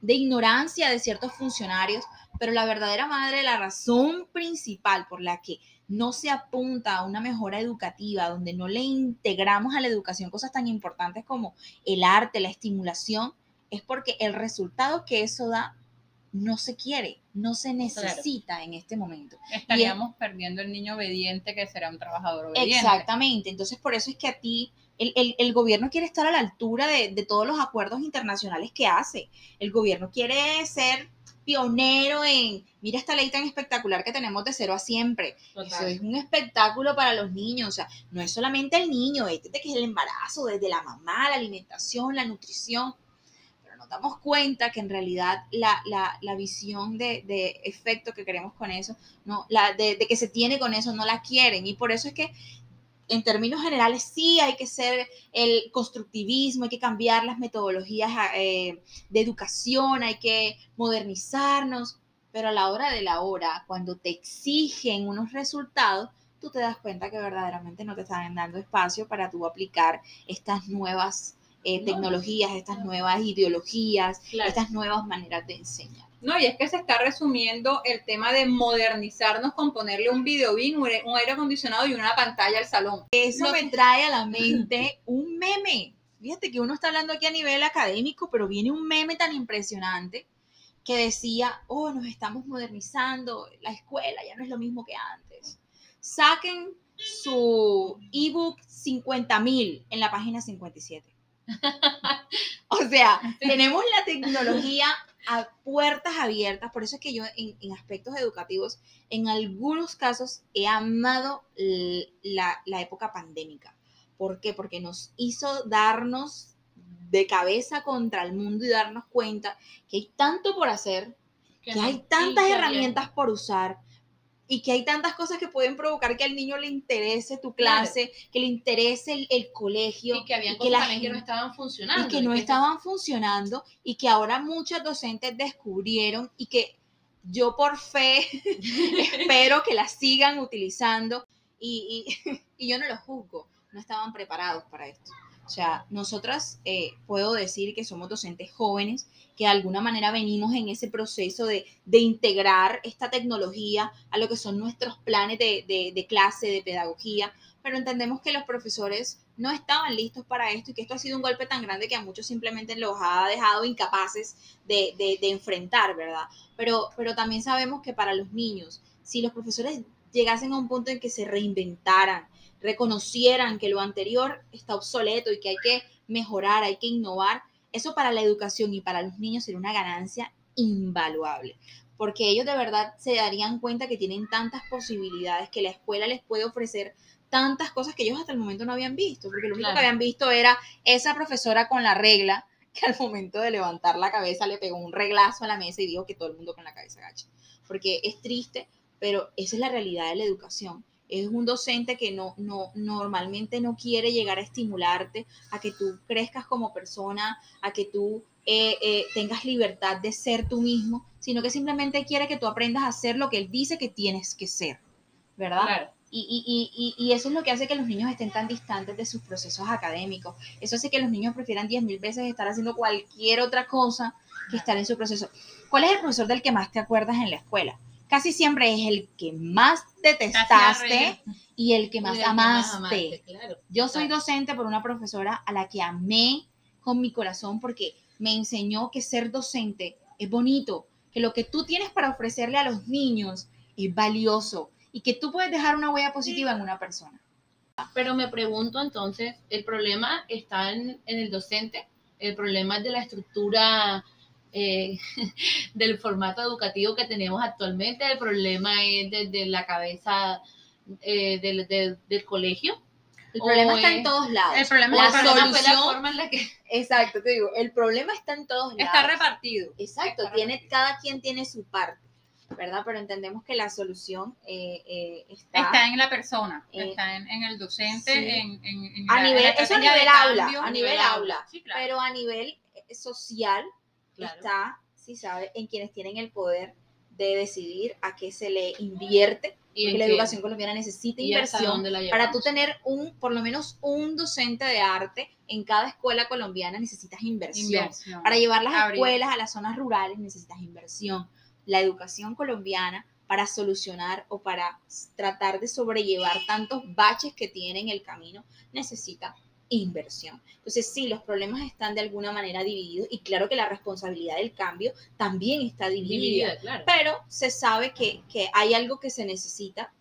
[SPEAKER 2] de ignorancia de ciertos funcionarios, pero la verdadera madre, la razón principal por la que no se apunta a una mejora educativa, donde no le integramos a la educación cosas tan importantes como el arte, la estimulación, es porque el resultado que eso da no se quiere, no se necesita en este momento.
[SPEAKER 3] Estaríamos perdiendo el niño obediente que será un trabajador obediente.
[SPEAKER 2] Exactamente, entonces por eso es que a ti el, gobierno quiere estar a la altura de, todos los acuerdos internacionales que hace. El gobierno quiere ser pionero en, mira esta ley tan espectacular que tenemos de cero a siempre. Eso es un espectáculo para los niños, o sea, no es solamente el niño, es desde que es el embarazo, desde la mamá, la alimentación, la nutrición. Pero nos damos cuenta que en realidad la, visión de, efecto que queremos con eso, no, la de, de que se tiene con eso, no la quieren. Y por eso es que en términos generales sí hay que ser el constructivismo, hay que cambiar las metodologías eh, de educación, hay que modernizarnos, pero a la hora de la hora, cuando te exigen unos resultados, tú te das cuenta que verdaderamente no te están dando espacio para tú aplicar estas nuevas eh, tecnologías, estas nuevas ideologías, estas nuevas maneras de enseñar.
[SPEAKER 3] No, y es que se está resumiendo el tema de modernizarnos con ponerle un videobeam, un aire acondicionado y una pantalla al salón.
[SPEAKER 2] Eso me trae a la mente un meme. Fíjate que uno está hablando aquí a nivel académico, pero viene un meme tan impresionante que decía, oh, nos estamos modernizando, la escuela ya no es lo mismo que antes. Saquen su ebook 50.000 en la página 57. o sea, tenemos la tecnología a puertas abiertas. Por eso es que yo en, aspectos educativos, en algunos casos, he amado la, la, época pandémica. ¿Por qué? Porque nos hizo darnos de cabeza contra el mundo y darnos cuenta que hay tanto por hacer, que, hay tantas herramientas por usar, y que hay tantas cosas que pueden provocar que al niño le interese tu clase, que le interese el, colegio.
[SPEAKER 1] Y que habían cosas que no estaban funcionando.
[SPEAKER 2] Y que no estaban funcionando y que ahora muchos docentes descubrieron y que yo por fe espero que las sigan utilizando y, y yo no lo juzgo, no estaban preparados para esto. O sea, nosotras eh, puedo decir que somos docentes jóvenes, que de alguna manera venimos en ese proceso de, integrar esta tecnología a lo que son nuestros planes de, clase, de pedagogía, pero entendemos que los profesores no estaban listos para esto y que esto ha sido un golpe tan grande que a muchos simplemente los ha dejado incapaces de, enfrentar, ¿verdad? Pero, pero también sabemos que para los niños, si los profesores llegasen a un punto en que se reinventaran, reconocieran que lo anterior está obsoleto y que hay que mejorar, hay que innovar, eso para la educación y para los niños sería una ganancia invaluable, porque ellos de verdad se darían cuenta que tienen tantas posibilidades, que la escuela les puede ofrecer tantas cosas que ellos hasta el momento no habían visto, porque lo único
[SPEAKER 1] Claro.
[SPEAKER 2] que habían visto era esa profesora con la regla que al momento de levantar la cabeza le pegó un reglazo a la mesa y dijo que todo el mundo con la cabeza agacha. Porque es triste, pero esa es la realidad de la educación. Es un docente que no, no, normalmente no quiere llegar a estimularte, a que tú crezcas como persona, a que tú eh, eh, tengas libertad de ser tú mismo, sino que simplemente quiere que tú aprendas a hacer lo que él dice que tienes que ser, ¿verdad?
[SPEAKER 1] Claro.
[SPEAKER 2] Y, y- y- y- y eso es lo que hace que los niños estén tan distantes de sus procesos académicos. Eso hace que los niños prefieran 10.000 veces estar haciendo cualquier otra cosa que estar en su proceso. ¿Cuál es el profesor del que más te acuerdas en la escuela? Casi siempre es el que más detestaste y el que más
[SPEAKER 1] que
[SPEAKER 2] amaste.
[SPEAKER 1] claro.
[SPEAKER 2] Yo soy
[SPEAKER 1] Claro.
[SPEAKER 2] docente por una profesora a la que amé con mi corazón porque me enseñó que ser docente es bonito, que lo que tú tienes para ofrecerle a los niños es valioso y que tú puedes dejar una huella positiva en una persona.
[SPEAKER 1] Pero me pregunto entonces, ¿el problema está en, en el docente? ¿El problema es de la estructura eh, del formato educativo que tenemos actualmente? ¿El problema es desde la cabeza eh, del, del- del colegio?
[SPEAKER 2] El problema
[SPEAKER 1] O
[SPEAKER 2] está en todos lados.
[SPEAKER 3] El problema
[SPEAKER 2] La
[SPEAKER 3] es
[SPEAKER 1] ¿O el problema fue la
[SPEAKER 2] solución-
[SPEAKER 1] forma en la que...
[SPEAKER 2] Exacto, te digo, el problema está en todos lados.
[SPEAKER 3] está repartido.
[SPEAKER 2] Exacto,
[SPEAKER 3] Está
[SPEAKER 2] tiene,
[SPEAKER 3] repartido.
[SPEAKER 2] cada quien tiene su parte, ¿verdad? Pero entendemos que la solución eh, eh, está,
[SPEAKER 3] Está en la persona,
[SPEAKER 2] Eh,
[SPEAKER 3] está en, en el docente,
[SPEAKER 2] sí.
[SPEAKER 3] en, en- en
[SPEAKER 2] a
[SPEAKER 3] la- en
[SPEAKER 2] nivel,
[SPEAKER 3] la
[SPEAKER 2] eso a nivel aula,
[SPEAKER 3] cambio.
[SPEAKER 2] a nivel aula,
[SPEAKER 3] Sí, claro.
[SPEAKER 2] pero a nivel social
[SPEAKER 1] Claro.
[SPEAKER 2] está, si sabe, en quienes tienen el poder de decidir a qué se le invierte,
[SPEAKER 1] Y
[SPEAKER 2] porque la
[SPEAKER 1] qué-
[SPEAKER 2] educación colombiana necesita inversión para tú tener un, por lo menos un docente de arte en cada escuela colombiana necesitas inversión.
[SPEAKER 3] Inversión.
[SPEAKER 2] Para llevar las
[SPEAKER 3] Abrir.
[SPEAKER 2] escuelas a las zonas rurales necesitas inversión. La educación colombiana para solucionar o para tratar de sobrellevar tantos baches que tiene en el camino necesita inversión. Entonces, sí, los problemas están de alguna manera divididos y claro que la responsabilidad del cambio también está dividida,
[SPEAKER 1] Dividida, claro.
[SPEAKER 2] pero se sabe que, que hay algo que se necesita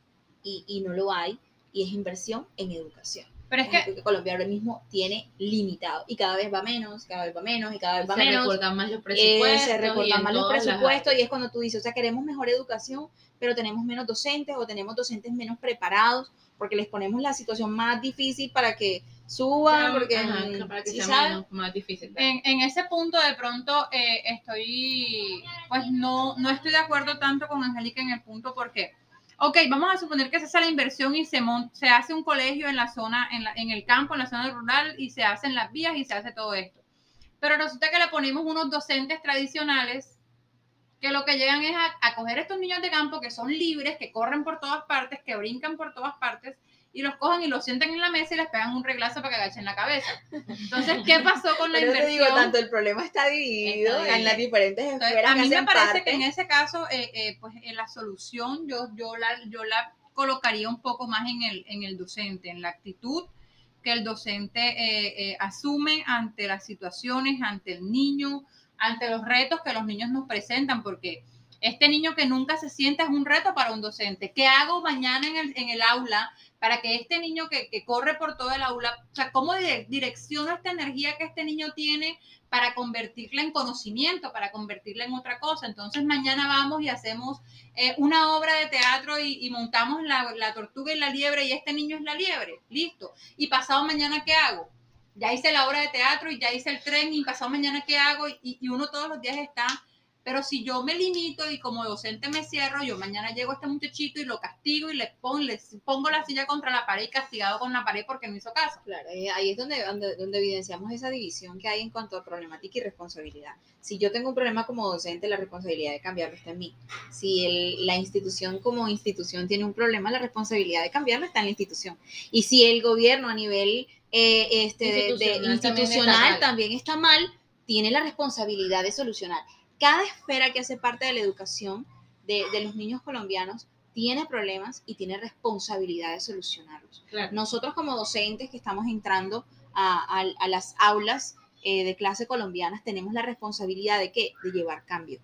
[SPEAKER 2] y, y no lo hay y es inversión en educación.
[SPEAKER 3] Pero es
[SPEAKER 2] Es
[SPEAKER 3] que
[SPEAKER 2] Colombia ahora mismo tiene limitado y cada vez va menos, cada vez va menos y cada vez va
[SPEAKER 1] se
[SPEAKER 2] menos.
[SPEAKER 1] recortan más los
[SPEAKER 2] Eh,
[SPEAKER 1] presupuestos.
[SPEAKER 2] se recortan más los
[SPEAKER 1] las
[SPEAKER 2] presupuestos y es cuando tú dices, o sea, queremos mejor educación, pero tenemos menos docentes o tenemos docentes menos preparados porque les ponemos la situación más difícil para que suban, porque
[SPEAKER 1] Ajá,
[SPEAKER 2] mm,
[SPEAKER 1] para que
[SPEAKER 2] ¿sí
[SPEAKER 1] sea
[SPEAKER 2] sabes?
[SPEAKER 1] menos- más difícil.
[SPEAKER 3] en, en ese punto de pronto eh, estoy, pues no, no estoy de acuerdo tanto con Angélica en el punto porque, ok, vamos a suponer que se hace la inversión y se, mon- se hace un colegio en la zona, en, la- en el campo, en la zona rural y se hacen las vías y se hace todo esto. Pero resulta que le ponemos unos docentes tradicionales que lo que llegan es a, a coger estos niños de campo que son libres, que corren por todas partes, que brincan por todas partes, y los cogen y los sientan en la mesa y les pegan un reglazo para que agachen la cabeza. Entonces, ¿qué pasó con la
[SPEAKER 2] Pero te
[SPEAKER 3] inversión?
[SPEAKER 2] digo, tanto el problema está dividido en las diferentes
[SPEAKER 3] Entonces,
[SPEAKER 2] esferas
[SPEAKER 3] a mí me parece
[SPEAKER 2] parte.
[SPEAKER 3] que en ese caso, eh, eh, pues en la solución yo, yo, la, yo la colocaría un poco más en el, en el docente, en la actitud que el docente eh, eh, asume ante las situaciones, ante el niño, ante los retos que los niños nos presentan, porque este niño que nunca se sienta es un reto para un docente. ¿Qué hago mañana en el, en el aula para que este niño que, que corre por todo el aula, o sea, cómo dire- direcciono esta energía que este niño tiene para convertirla en conocimiento, para convertirla en otra cosa? Entonces mañana vamos y hacemos eh, una obra de teatro y, y montamos la, la tortuga y la liebre y este niño es la liebre, listo. Y pasado mañana, ¿qué hago? Ya hice la obra de teatro y ya hice el tren y pasado mañana, ¿qué hago? Y, uno todos los días está pero si yo me limito y como docente me cierro, yo mañana llego a este muchachito y lo castigo y le, pon, le pongo la silla contra la pared y castigado con la pared porque no hizo caso.
[SPEAKER 2] Claro, eh, ahí es donde, donde, evidenciamos esa división que hay en cuanto a problemática y responsabilidad. Si yo tengo un problema como docente, la responsabilidad de cambiarlo está en mí. Si la institución como institución tiene un problema, la responsabilidad de cambiarlo está en la institución. Y si el gobierno a nivel eh, este, de- de-
[SPEAKER 1] Institucional también está mal.
[SPEAKER 2] también está mal, tiene la responsabilidad de solucionar. Cada esfera que hace parte de la educación de, de los niños colombianos tiene problemas y tiene responsabilidad de solucionarlos.
[SPEAKER 1] Claro.
[SPEAKER 2] Nosotros como docentes que estamos entrando a, a- a las aulas eh, de clase colombianas tenemos la responsabilidad de qué? De llevar cambio,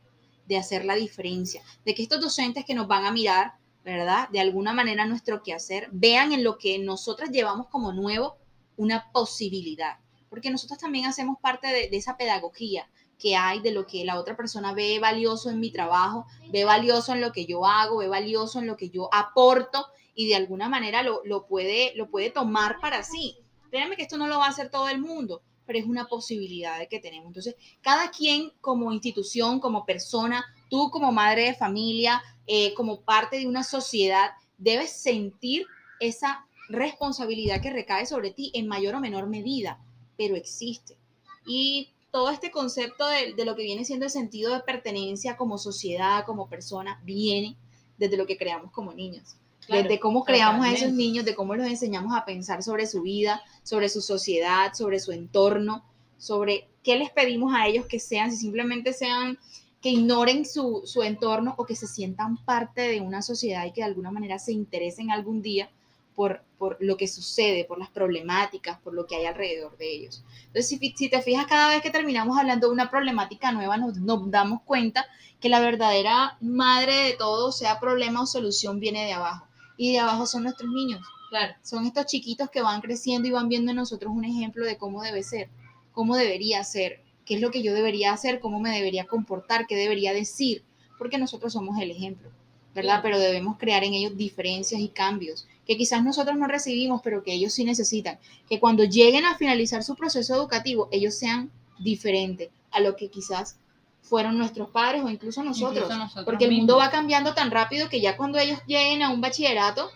[SPEAKER 2] de hacer la diferencia, de que estos docentes que nos van a mirar, ¿verdad? De alguna manera nuestro quehacer, vean en lo que nosotras llevamos como nuevo una posibilidad, porque nosotros también hacemos parte de, esa pedagogía que hay de lo que la otra persona ve valioso en mi trabajo, ve valioso en lo que yo hago, ve valioso en lo que yo aporto y de alguna manera lo, lo, puede, lo puede tomar para sí. Créanme que esto no lo va a hacer todo el mundo, pero es una posibilidad de que tenemos. Entonces, cada quien como institución, como persona, tú como madre de familia, eh, como parte de una sociedad, debes sentir esa responsabilidad que recae sobre ti en mayor o menor medida, pero existe. Y todo este concepto de, de, lo que viene siendo el sentido de pertenencia como sociedad, como persona, viene desde lo que creamos como niños. desde cómo creamos a esos niños, de cómo los enseñamos a pensar sobre su vida, sobre su sociedad, sobre su entorno, sobre qué les pedimos a ellos que sean, si simplemente sean, que ignoren su, su entorno o que se sientan parte de una sociedad y que de alguna manera se interesen algún día por, por, lo que sucede, por las problemáticas, por lo que hay alrededor de ellos. Entonces, si, si te fijas, cada vez que terminamos hablando de una problemática nueva, nos, nos, damos cuenta que la verdadera madre de todo, sea problema o solución, viene de abajo. Y de abajo son nuestros niños. Claro. Son estos chiquitos que van creciendo y van viendo en nosotros un ejemplo de cómo debe ser, cómo debería ser, qué es lo que yo debería hacer, cómo me debería comportar, qué debería decir, porque nosotros somos el ejemplo. ¿verdad? Pero debemos crear en ellos diferencias y cambios que quizás nosotros no recibimos, pero que ellos sí necesitan. Que cuando lleguen a finalizar su proceso educativo, ellos sean diferentes a lo que quizás fueron nuestros padres o incluso nosotros. Incluso nosotros porque el mundo va cambiando tan rápido que ya cuando ellos lleguen a un bachillerato,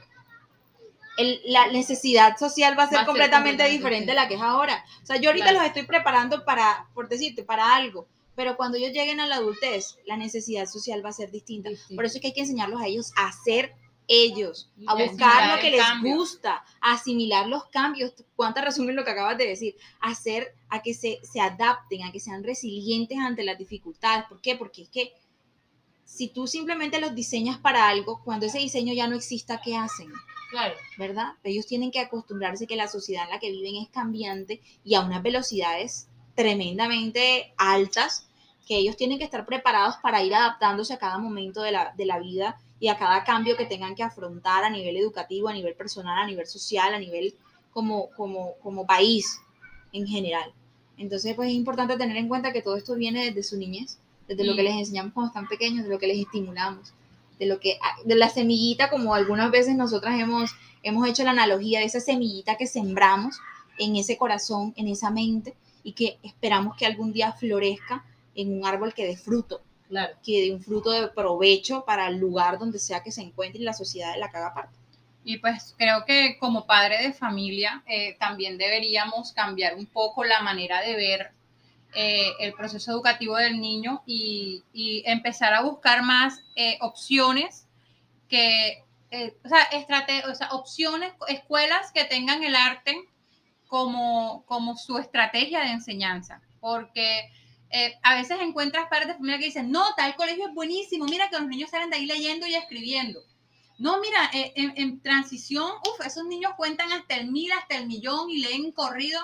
[SPEAKER 2] el, la necesidad social va a ser, completamente, diferente a la que es ahora. O sea, yo ahorita los estoy preparando para, por decirte, para algo pero cuando ellos lleguen a la adultez, la necesidad social va a ser distinta. Por eso es que hay que enseñarlos a ellos a ser ellos, a buscar lo que les gusta, a asimilar los cambios. ¿Cuánta razón lo que acabas de decir? Hacer, a que se, se adapten, a que sean resilientes ante las dificultades. ¿Por qué? Porque es que si tú simplemente los diseñas para algo, cuando ese diseño ya no exista, ¿qué hacen?
[SPEAKER 3] Claro.
[SPEAKER 2] ¿Verdad? Ellos tienen que acostumbrarse que la sociedad en la que viven es cambiante y a unas velocidades tremendamente altas que ellos tienen que estar preparados para ir adaptándose a cada momento de la, de la vida y a cada cambio que tengan que afrontar a nivel educativo, a nivel personal, a nivel social, a nivel como, como, como país en general. Entonces, pues es importante tener en cuenta que todo esto viene desde su niñez, desde lo que les enseñamos cuando están pequeños, de lo que les estimulamos, de lo que, de la semillita, como algunas veces nosotras hemos, hemos hecho la analogía de esa semillita que sembramos en ese corazón, en esa mente, y que esperamos que algún día florezca en un árbol que dé fruto, que dé un fruto de provecho para el lugar donde sea que se encuentre y la sociedad de la que parte.
[SPEAKER 3] Y pues creo que como padre de familia eh, también deberíamos cambiar un poco la manera de ver eh, el proceso educativo del niño y, y empezar a buscar más eh, opciones que, o sea, o, sea, opciones, escuelas que tengan el arte como, como su estrategia de enseñanza, porque eh, a veces encuentras padres de familia que dicen, no, tal colegio es buenísimo, mira que los niños salen de ahí leyendo y escribiendo. No, mira, eh, en, transición, uff, esos niños cuentan hasta el mil, hasta el millón y leen corrido,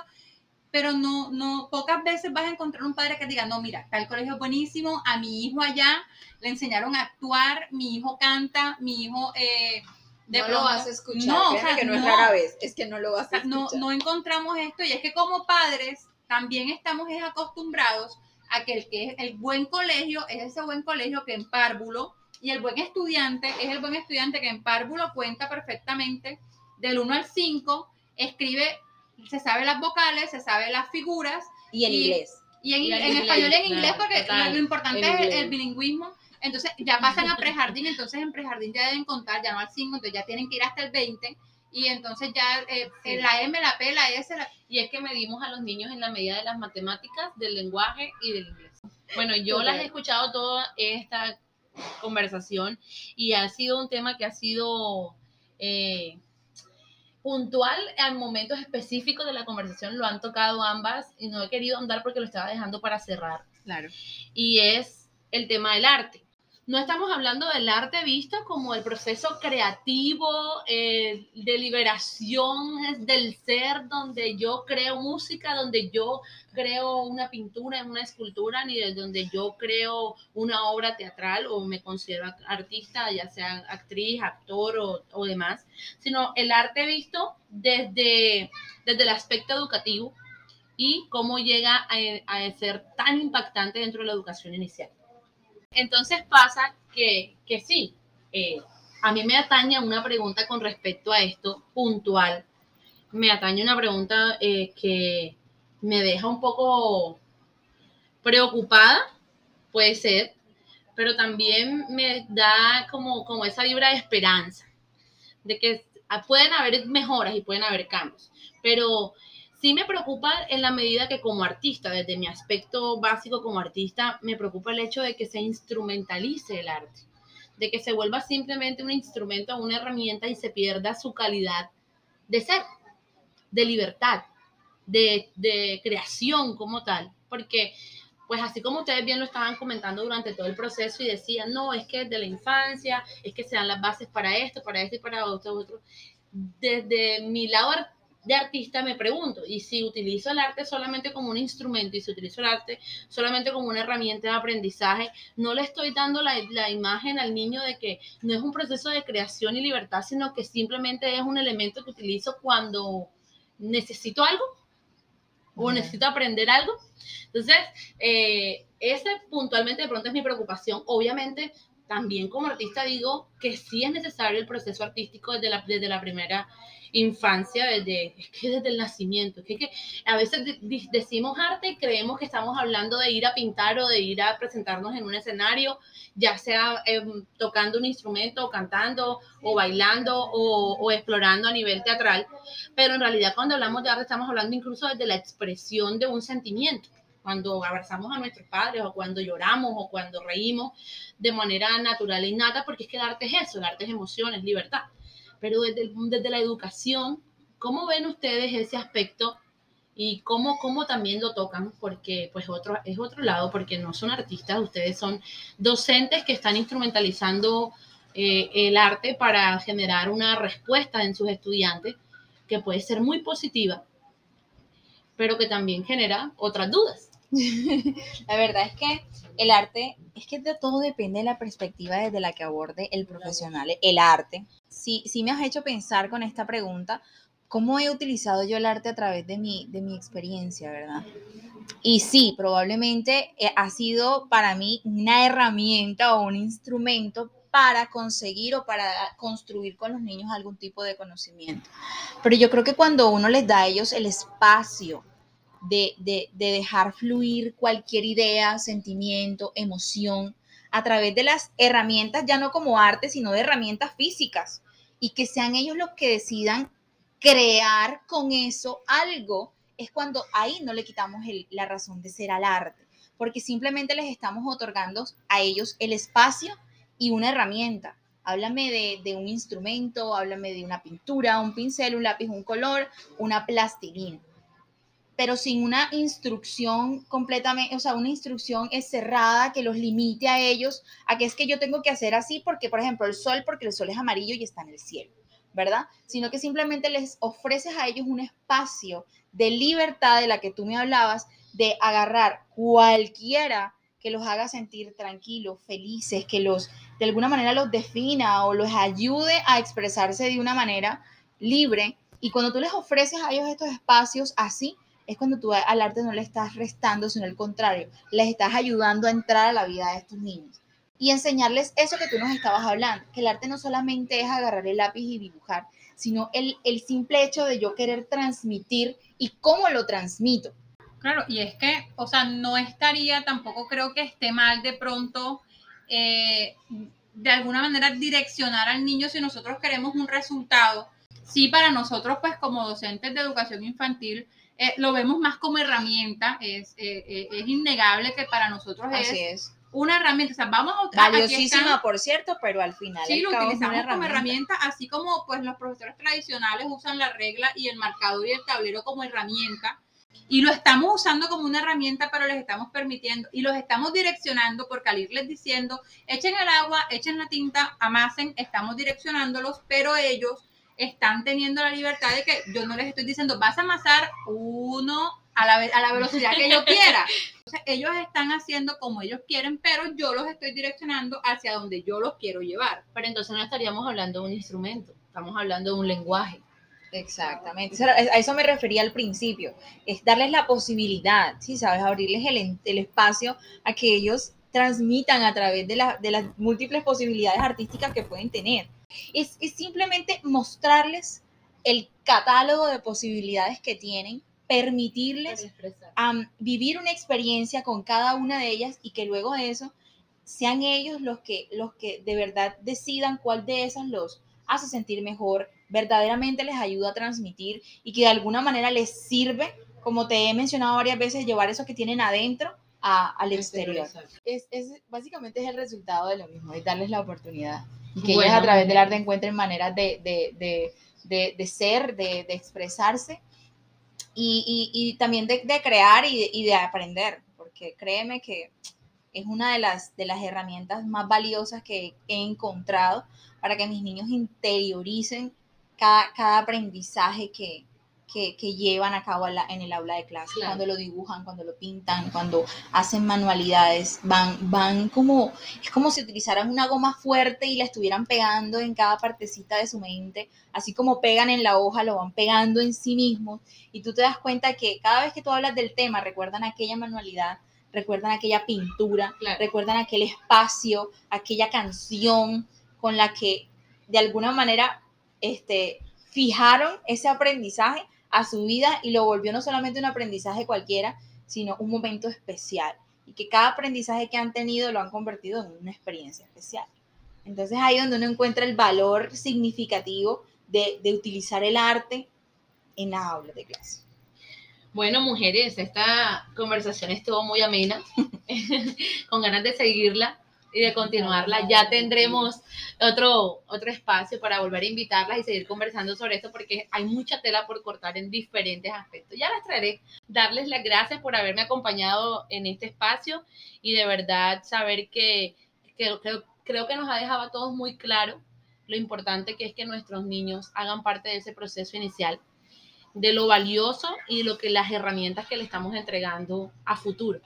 [SPEAKER 3] pero no, no, pocas veces vas a encontrar un padre que diga, no, mira, tal colegio es buenísimo, a mi hijo allá le enseñaron a actuar, mi hijo canta, mi hijo...
[SPEAKER 2] Eh, de no lo vas a escuchar, no, o sea, que no, es rara vez, es que no lo vas a escuchar.
[SPEAKER 3] No, no encontramos esto y es que como padres también estamos acostumbrados a que el que es el buen colegio es ese buen colegio que en párvulo y el buen estudiante es el buen estudiante que en párvulo cuenta perfectamente del 1 al 5, escribe, se sabe las vocales, se sabe las figuras.
[SPEAKER 2] Y en inglés.
[SPEAKER 3] Y en, español y en inglés, porque lo, importante es el, bilingüismo. Entonces ya pasan a prejardín, entonces en prejardín ya deben contar, ya no al 5, entonces ya tienen que ir hasta el 20 y entonces ya eh, la M, la P, la S,
[SPEAKER 1] y es que medimos a los niños en la medida de las matemáticas, del lenguaje y del inglés. Bueno, yo las he escuchado toda esta conversación y ha sido un tema que ha sido eh, puntual en momentos específicos de la conversación, lo han tocado ambas y no he querido andar porque lo estaba dejando para cerrar.
[SPEAKER 3] Claro.
[SPEAKER 1] Y es el tema del arte no estamos hablando del arte visto como el proceso creativo eh, de liberación del ser, donde yo creo música, donde yo creo una pintura, una escultura, ni de donde yo creo una obra teatral o me considero artista, ya sea actriz, actor o, o demás, sino el arte visto desde, desde el aspecto educativo y cómo llega a, a ser tan impactante dentro de la educación inicial. Entonces pasa que, que sí, eh, a mí me atañe una pregunta con respecto a esto puntual. Me atañe una pregunta eh, que me deja un poco preocupada, puede ser, pero también me da como, como esa vibra de esperanza, de que pueden haber mejoras y pueden haber cambios, pero sí me preocupa en la medida que como artista, desde mi aspecto básico como artista, me preocupa el hecho de que se instrumentalice el arte, de que se vuelva simplemente un instrumento, una herramienta y se pierda su calidad de ser, de libertad, de, de creación como tal, porque pues así como ustedes bien lo estaban comentando durante todo el proceso y decían, no, es que desde la infancia, es que se dan las bases para esto, para esto y para otro, otro. Desde mi lado de artista me pregunto, y si utilizo el arte solamente como un instrumento y si utilizo el arte solamente como una herramienta de aprendizaje, no le estoy dando la, la imagen al niño de que no es un proceso de creación y libertad, sino que simplemente es un elemento que utilizo cuando necesito algo o necesito aprender algo. Entonces, eh, ese puntualmente de pronto es mi preocupación. Obviamente, también como artista digo que sí es necesario el proceso artístico desde la, desde la primera infancia, desde, es que desde el nacimiento. Es que, a veces decimos arte y creemos que estamos hablando de ir a pintar o de ir a presentarnos en un escenario, ya sea em, tocando un instrumento, o cantando, o bailando, o, o explorando a nivel teatral. Pero en realidad cuando hablamos de arte estamos hablando incluso desde la expresión de un sentimiento cuando abrazamos a nuestros padres o cuando lloramos o cuando reímos de manera natural e innata, porque es que el arte es eso, el arte es emociones, libertad pero desde, desde la educación, ¿cómo ven ustedes ese aspecto y cómo, cómo también lo tocan? Porque pues otro, es otro lado, porque no son artistas, ustedes son docentes que están instrumentalizando eh, el arte para generar una respuesta en sus estudiantes que puede ser muy positiva, pero que también genera otras dudas.
[SPEAKER 2] la verdad es que el arte, es que de todo depende de la perspectiva desde la que aborde el profesional, el arte. Sí, sí me has hecho pensar con esta pregunta, ¿cómo he utilizado yo el arte a través de mi, de mi experiencia, verdad? Y sí, probablemente eh, ha sido para mí una herramienta o un instrumento para conseguir o para construir con los niños algún tipo de conocimiento. Pero yo creo que cuando uno les da a ellos el espacio de, dejar fluir cualquier idea, sentimiento, emoción a través de las herramientas, ya no como arte, sino de herramientas físicas, y que sean ellos los que decidan crear con eso algo, es cuando ahí no le quitamos la razón de ser al arte, porque simplemente les estamos otorgando a ellos el espacio y una herramienta. Háblame de, de, un instrumento, háblame de una pintura, un pincel, un lápiz, un color, una plastilina pero sin una instrucción completamente, o sea, una instrucción es cerrada que los limite a ellos a que es que yo tengo que hacer así porque, por ejemplo, el sol, porque el sol es amarillo y está en el cielo, ¿verdad? Sino que simplemente les ofreces a ellos un espacio de libertad de la que tú me hablabas, de agarrar cualquiera que los haga sentir tranquilos, felices, que los de alguna manera los defina o los ayude a expresarse de una manera libre. Y cuando tú les ofreces a ellos estos espacios así, es cuando tú al arte no le estás restando, sino al contrario, les estás ayudando a entrar a la vida de estos niños. Y enseñarles eso que tú nos estabas hablando, que el arte no solamente es agarrar el lápiz y dibujar, sino el, el simple hecho de yo querer transmitir y cómo lo transmito.
[SPEAKER 3] Claro, y es que, o sea, no estaría, tampoco creo que esté mal de pronto, eh, de alguna manera direccionar al niño si nosotros queremos un resultado. Sí, para nosotros, pues como docentes de educación infantil, eh, lo vemos más como herramienta, es, eh, eh, es innegable que para nosotros es, una herramienta, o sea, vamos
[SPEAKER 2] a Valiosísima, por cierto, pero al final.
[SPEAKER 3] Sí, lo utilizamos como herramienta, así como pues los profesores tradicionales usan la regla y el marcador y el tablero como herramienta. Y lo estamos usando como una herramienta, pero les estamos permitiendo y los estamos direccionando porque al irles diciendo, echen el agua, echen la tinta, amasen, estamos direccionándolos, pero ellos están teniendo la libertad de que yo no les estoy diciendo, vas a amasar uno a la, a la velocidad que yo quiera. Entonces, ellos están haciendo como ellos quieren, pero yo los estoy direccionando hacia donde yo los quiero llevar.
[SPEAKER 1] Pero entonces no estaríamos hablando de un instrumento, estamos hablando de un lenguaje.
[SPEAKER 2] Exactamente, a eso me refería al principio, es darles la posibilidad, ¿sí? ¿Sabes? Abrirles el, el espacio a que ellos transmitan a través de, de las múltiples posibilidades artísticas que pueden tener Es, es simplemente mostrarles el catálogo de posibilidades que tienen, permitirles vivir una experiencia con cada una de ellas y que luego de eso sean ellos los que, los que de verdad decidan cuál de esas los hace sentir mejor, verdaderamente les ayuda a transmitir y que de alguna manera les sirve, como te he mencionado varias veces, llevar eso que tienen adentro a- al exterior. Es, es- básicamente es el resultado de lo mismo, es darles la oportunidad y que ellos
[SPEAKER 1] Bueno,
[SPEAKER 2] a través del arte encuentren maneras de, de, de, de, ser, de, de expresarse y, y, y también de, crear y de, y de aprender, porque créeme que es una de las, de las herramientas más valiosas que he encontrado para que mis niños interioricen cada, cada aprendizaje que, que, que llevan a cabo en, la- en el aula de clase,
[SPEAKER 1] Claro.
[SPEAKER 2] cuando lo dibujan, cuando lo pintan, cuando hacen manualidades, van, van como, es como si utilizaran una goma fuerte y la estuvieran pegando en cada partecita de su mente, así como pegan en la hoja, lo van pegando en sí mismos, y tú te das cuenta que cada vez que tú hablas del tema, recuerdan aquella manualidad, recuerdan aquella pintura,
[SPEAKER 1] Claro.
[SPEAKER 2] recuerdan aquel espacio, aquella canción con la que de alguna manera este, fijaron ese aprendizaje a su vida y lo volvió no solamente un aprendizaje cualquiera, sino un momento especial. Y que cada aprendizaje que han tenido lo han convertido en una experiencia especial. Entonces ahí donde uno encuentra el valor significativo de, de utilizar el arte en las aulas de clase.
[SPEAKER 1] Bueno, mujeres, esta conversación estuvo muy amena, con ganas de seguirla y de continuarla. Ya tendremos otro, otro espacio para volver a invitarlas y seguir conversando sobre esto porque hay mucha tela por cortar en diferentes aspectos. Ya las traeré. Darles las gracias por haberme acompañado en este espacio y de verdad saber que, que creo, creo que nos ha dejado a todos muy claro lo importante que es que nuestros niños hagan parte de ese proceso inicial de lo valioso y lo que las herramientas que le estamos entregando a futuro.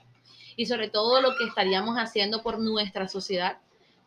[SPEAKER 1] Y sobre todo lo que estaríamos haciendo por nuestra sociedad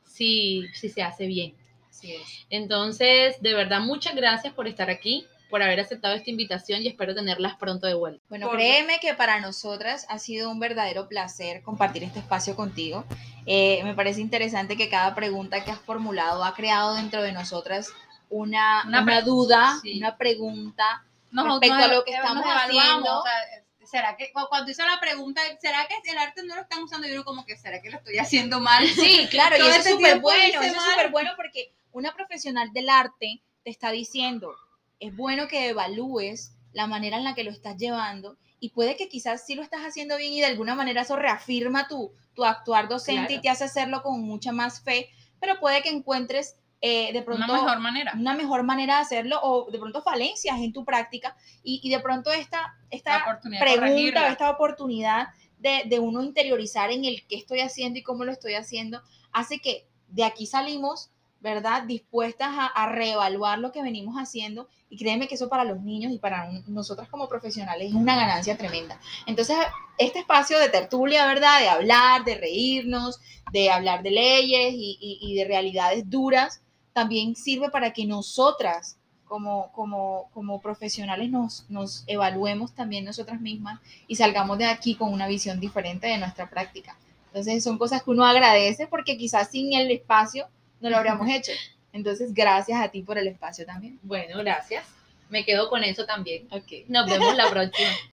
[SPEAKER 1] si, si se hace bien.
[SPEAKER 2] Así es.
[SPEAKER 1] Entonces, de verdad, muchas gracias por estar aquí, por haber aceptado esta invitación y espero tenerlas pronto de vuelta.
[SPEAKER 2] Bueno,
[SPEAKER 3] Por-
[SPEAKER 2] créeme que para nosotras ha sido un verdadero placer compartir este espacio contigo. Eh, me parece interesante que cada pregunta que has formulado ha creado dentro de nosotras una,
[SPEAKER 3] Una
[SPEAKER 2] una duda,
[SPEAKER 3] sí.
[SPEAKER 2] una pregunta.
[SPEAKER 3] Nos-
[SPEAKER 2] Respecto
[SPEAKER 3] nos-
[SPEAKER 2] a lo que
[SPEAKER 3] nos
[SPEAKER 2] estamos haciendo.
[SPEAKER 3] o sea, ¿Será que cu- cuando hizo la pregunta, ¿será que el arte no lo están usando? Yo como que, ¿será que lo estoy haciendo mal?
[SPEAKER 2] Sí, claro, y
[SPEAKER 3] Todo
[SPEAKER 2] eso es
[SPEAKER 3] este
[SPEAKER 2] súper bueno,
[SPEAKER 3] hice
[SPEAKER 2] eso es súper bueno porque una profesional del arte te está diciendo, es bueno que evalúes la manera en la que lo estás llevando y puede que quizás sí lo estás haciendo bien y de alguna manera eso reafirma tu, tu actuar docente
[SPEAKER 1] Claro.
[SPEAKER 2] y te hace hacerlo con mucha más fe, pero puede que encuentres eh, de pronto
[SPEAKER 3] Una mejor manera.
[SPEAKER 2] una mejor manera de hacerlo o de pronto falencias en tu práctica y, y de pronto esta, esta pregunta o esta oportunidad de, de uno interiorizar en el qué estoy haciendo y cómo lo estoy haciendo, hace que de aquí salimos, ¿verdad? Dispuestas a, a reevaluar lo que venimos haciendo y créeme que eso para los niños y para un- nosotras como profesionales es una ganancia tremenda. Entonces, este espacio de tertulia, ¿verdad? De hablar, de reírnos, de hablar de leyes y, y- y de realidades duras, también sirve para que nosotras como, como, como profesionales nos, nos evaluemos también nosotras mismas y salgamos de aquí con una visión diferente de nuestra práctica. Entonces son cosas que uno agradece porque quizás sin el espacio no lo habríamos hecho. Entonces gracias a ti por el espacio también.
[SPEAKER 1] Bueno, gracias. Me quedo con eso también. Nos vemos la próxima.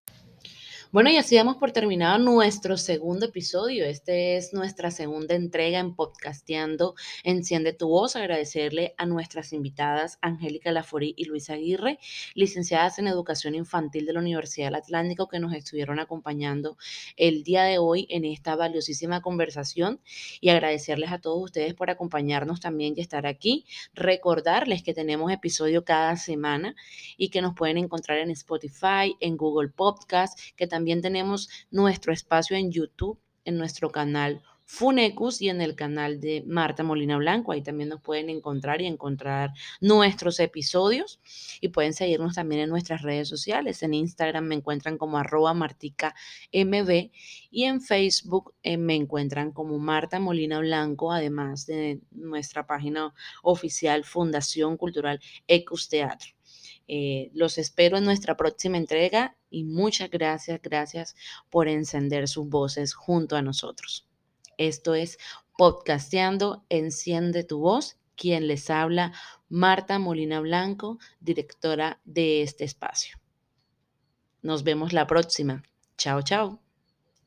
[SPEAKER 1] Bueno, y así damos por terminado nuestro segundo episodio. Este es nuestra segunda entrega en Podcasteando Enciende tu Voz. Agradecerle a nuestras invitadas Angélica Laforí y Luisa Aguirre, licenciadas en Educación Infantil de la Universidad del Atlántico, que nos estuvieron acompañando el día de hoy en esta valiosísima conversación. Y agradecerles a todos ustedes por acompañarnos también y estar aquí. Recordarles que tenemos episodio cada semana y que nos pueden encontrar en Spotify, en Google Podcast, que también tenemos nuestro espacio en YouTube, en nuestro canal Funecus y en el canal de Marta Molina Blanco. Ahí también nos pueden encontrar y encontrar nuestros episodios y pueden seguirnos también en nuestras redes sociales. En Instagram me encuentran como arroba martica mb y en Facebook eh, me encuentran como Marta Molina Blanco, además de nuestra página oficial Fundación Cultural Ecus Teatro. Eh, los espero en nuestra próxima entrega y muchas gracias, gracias por encender sus voces junto a nosotros. Esto es Podcasteando, enciende tu voz, quien les habla, Marta Molina Blanco, directora de este espacio. Nos vemos la próxima. Chao, chao.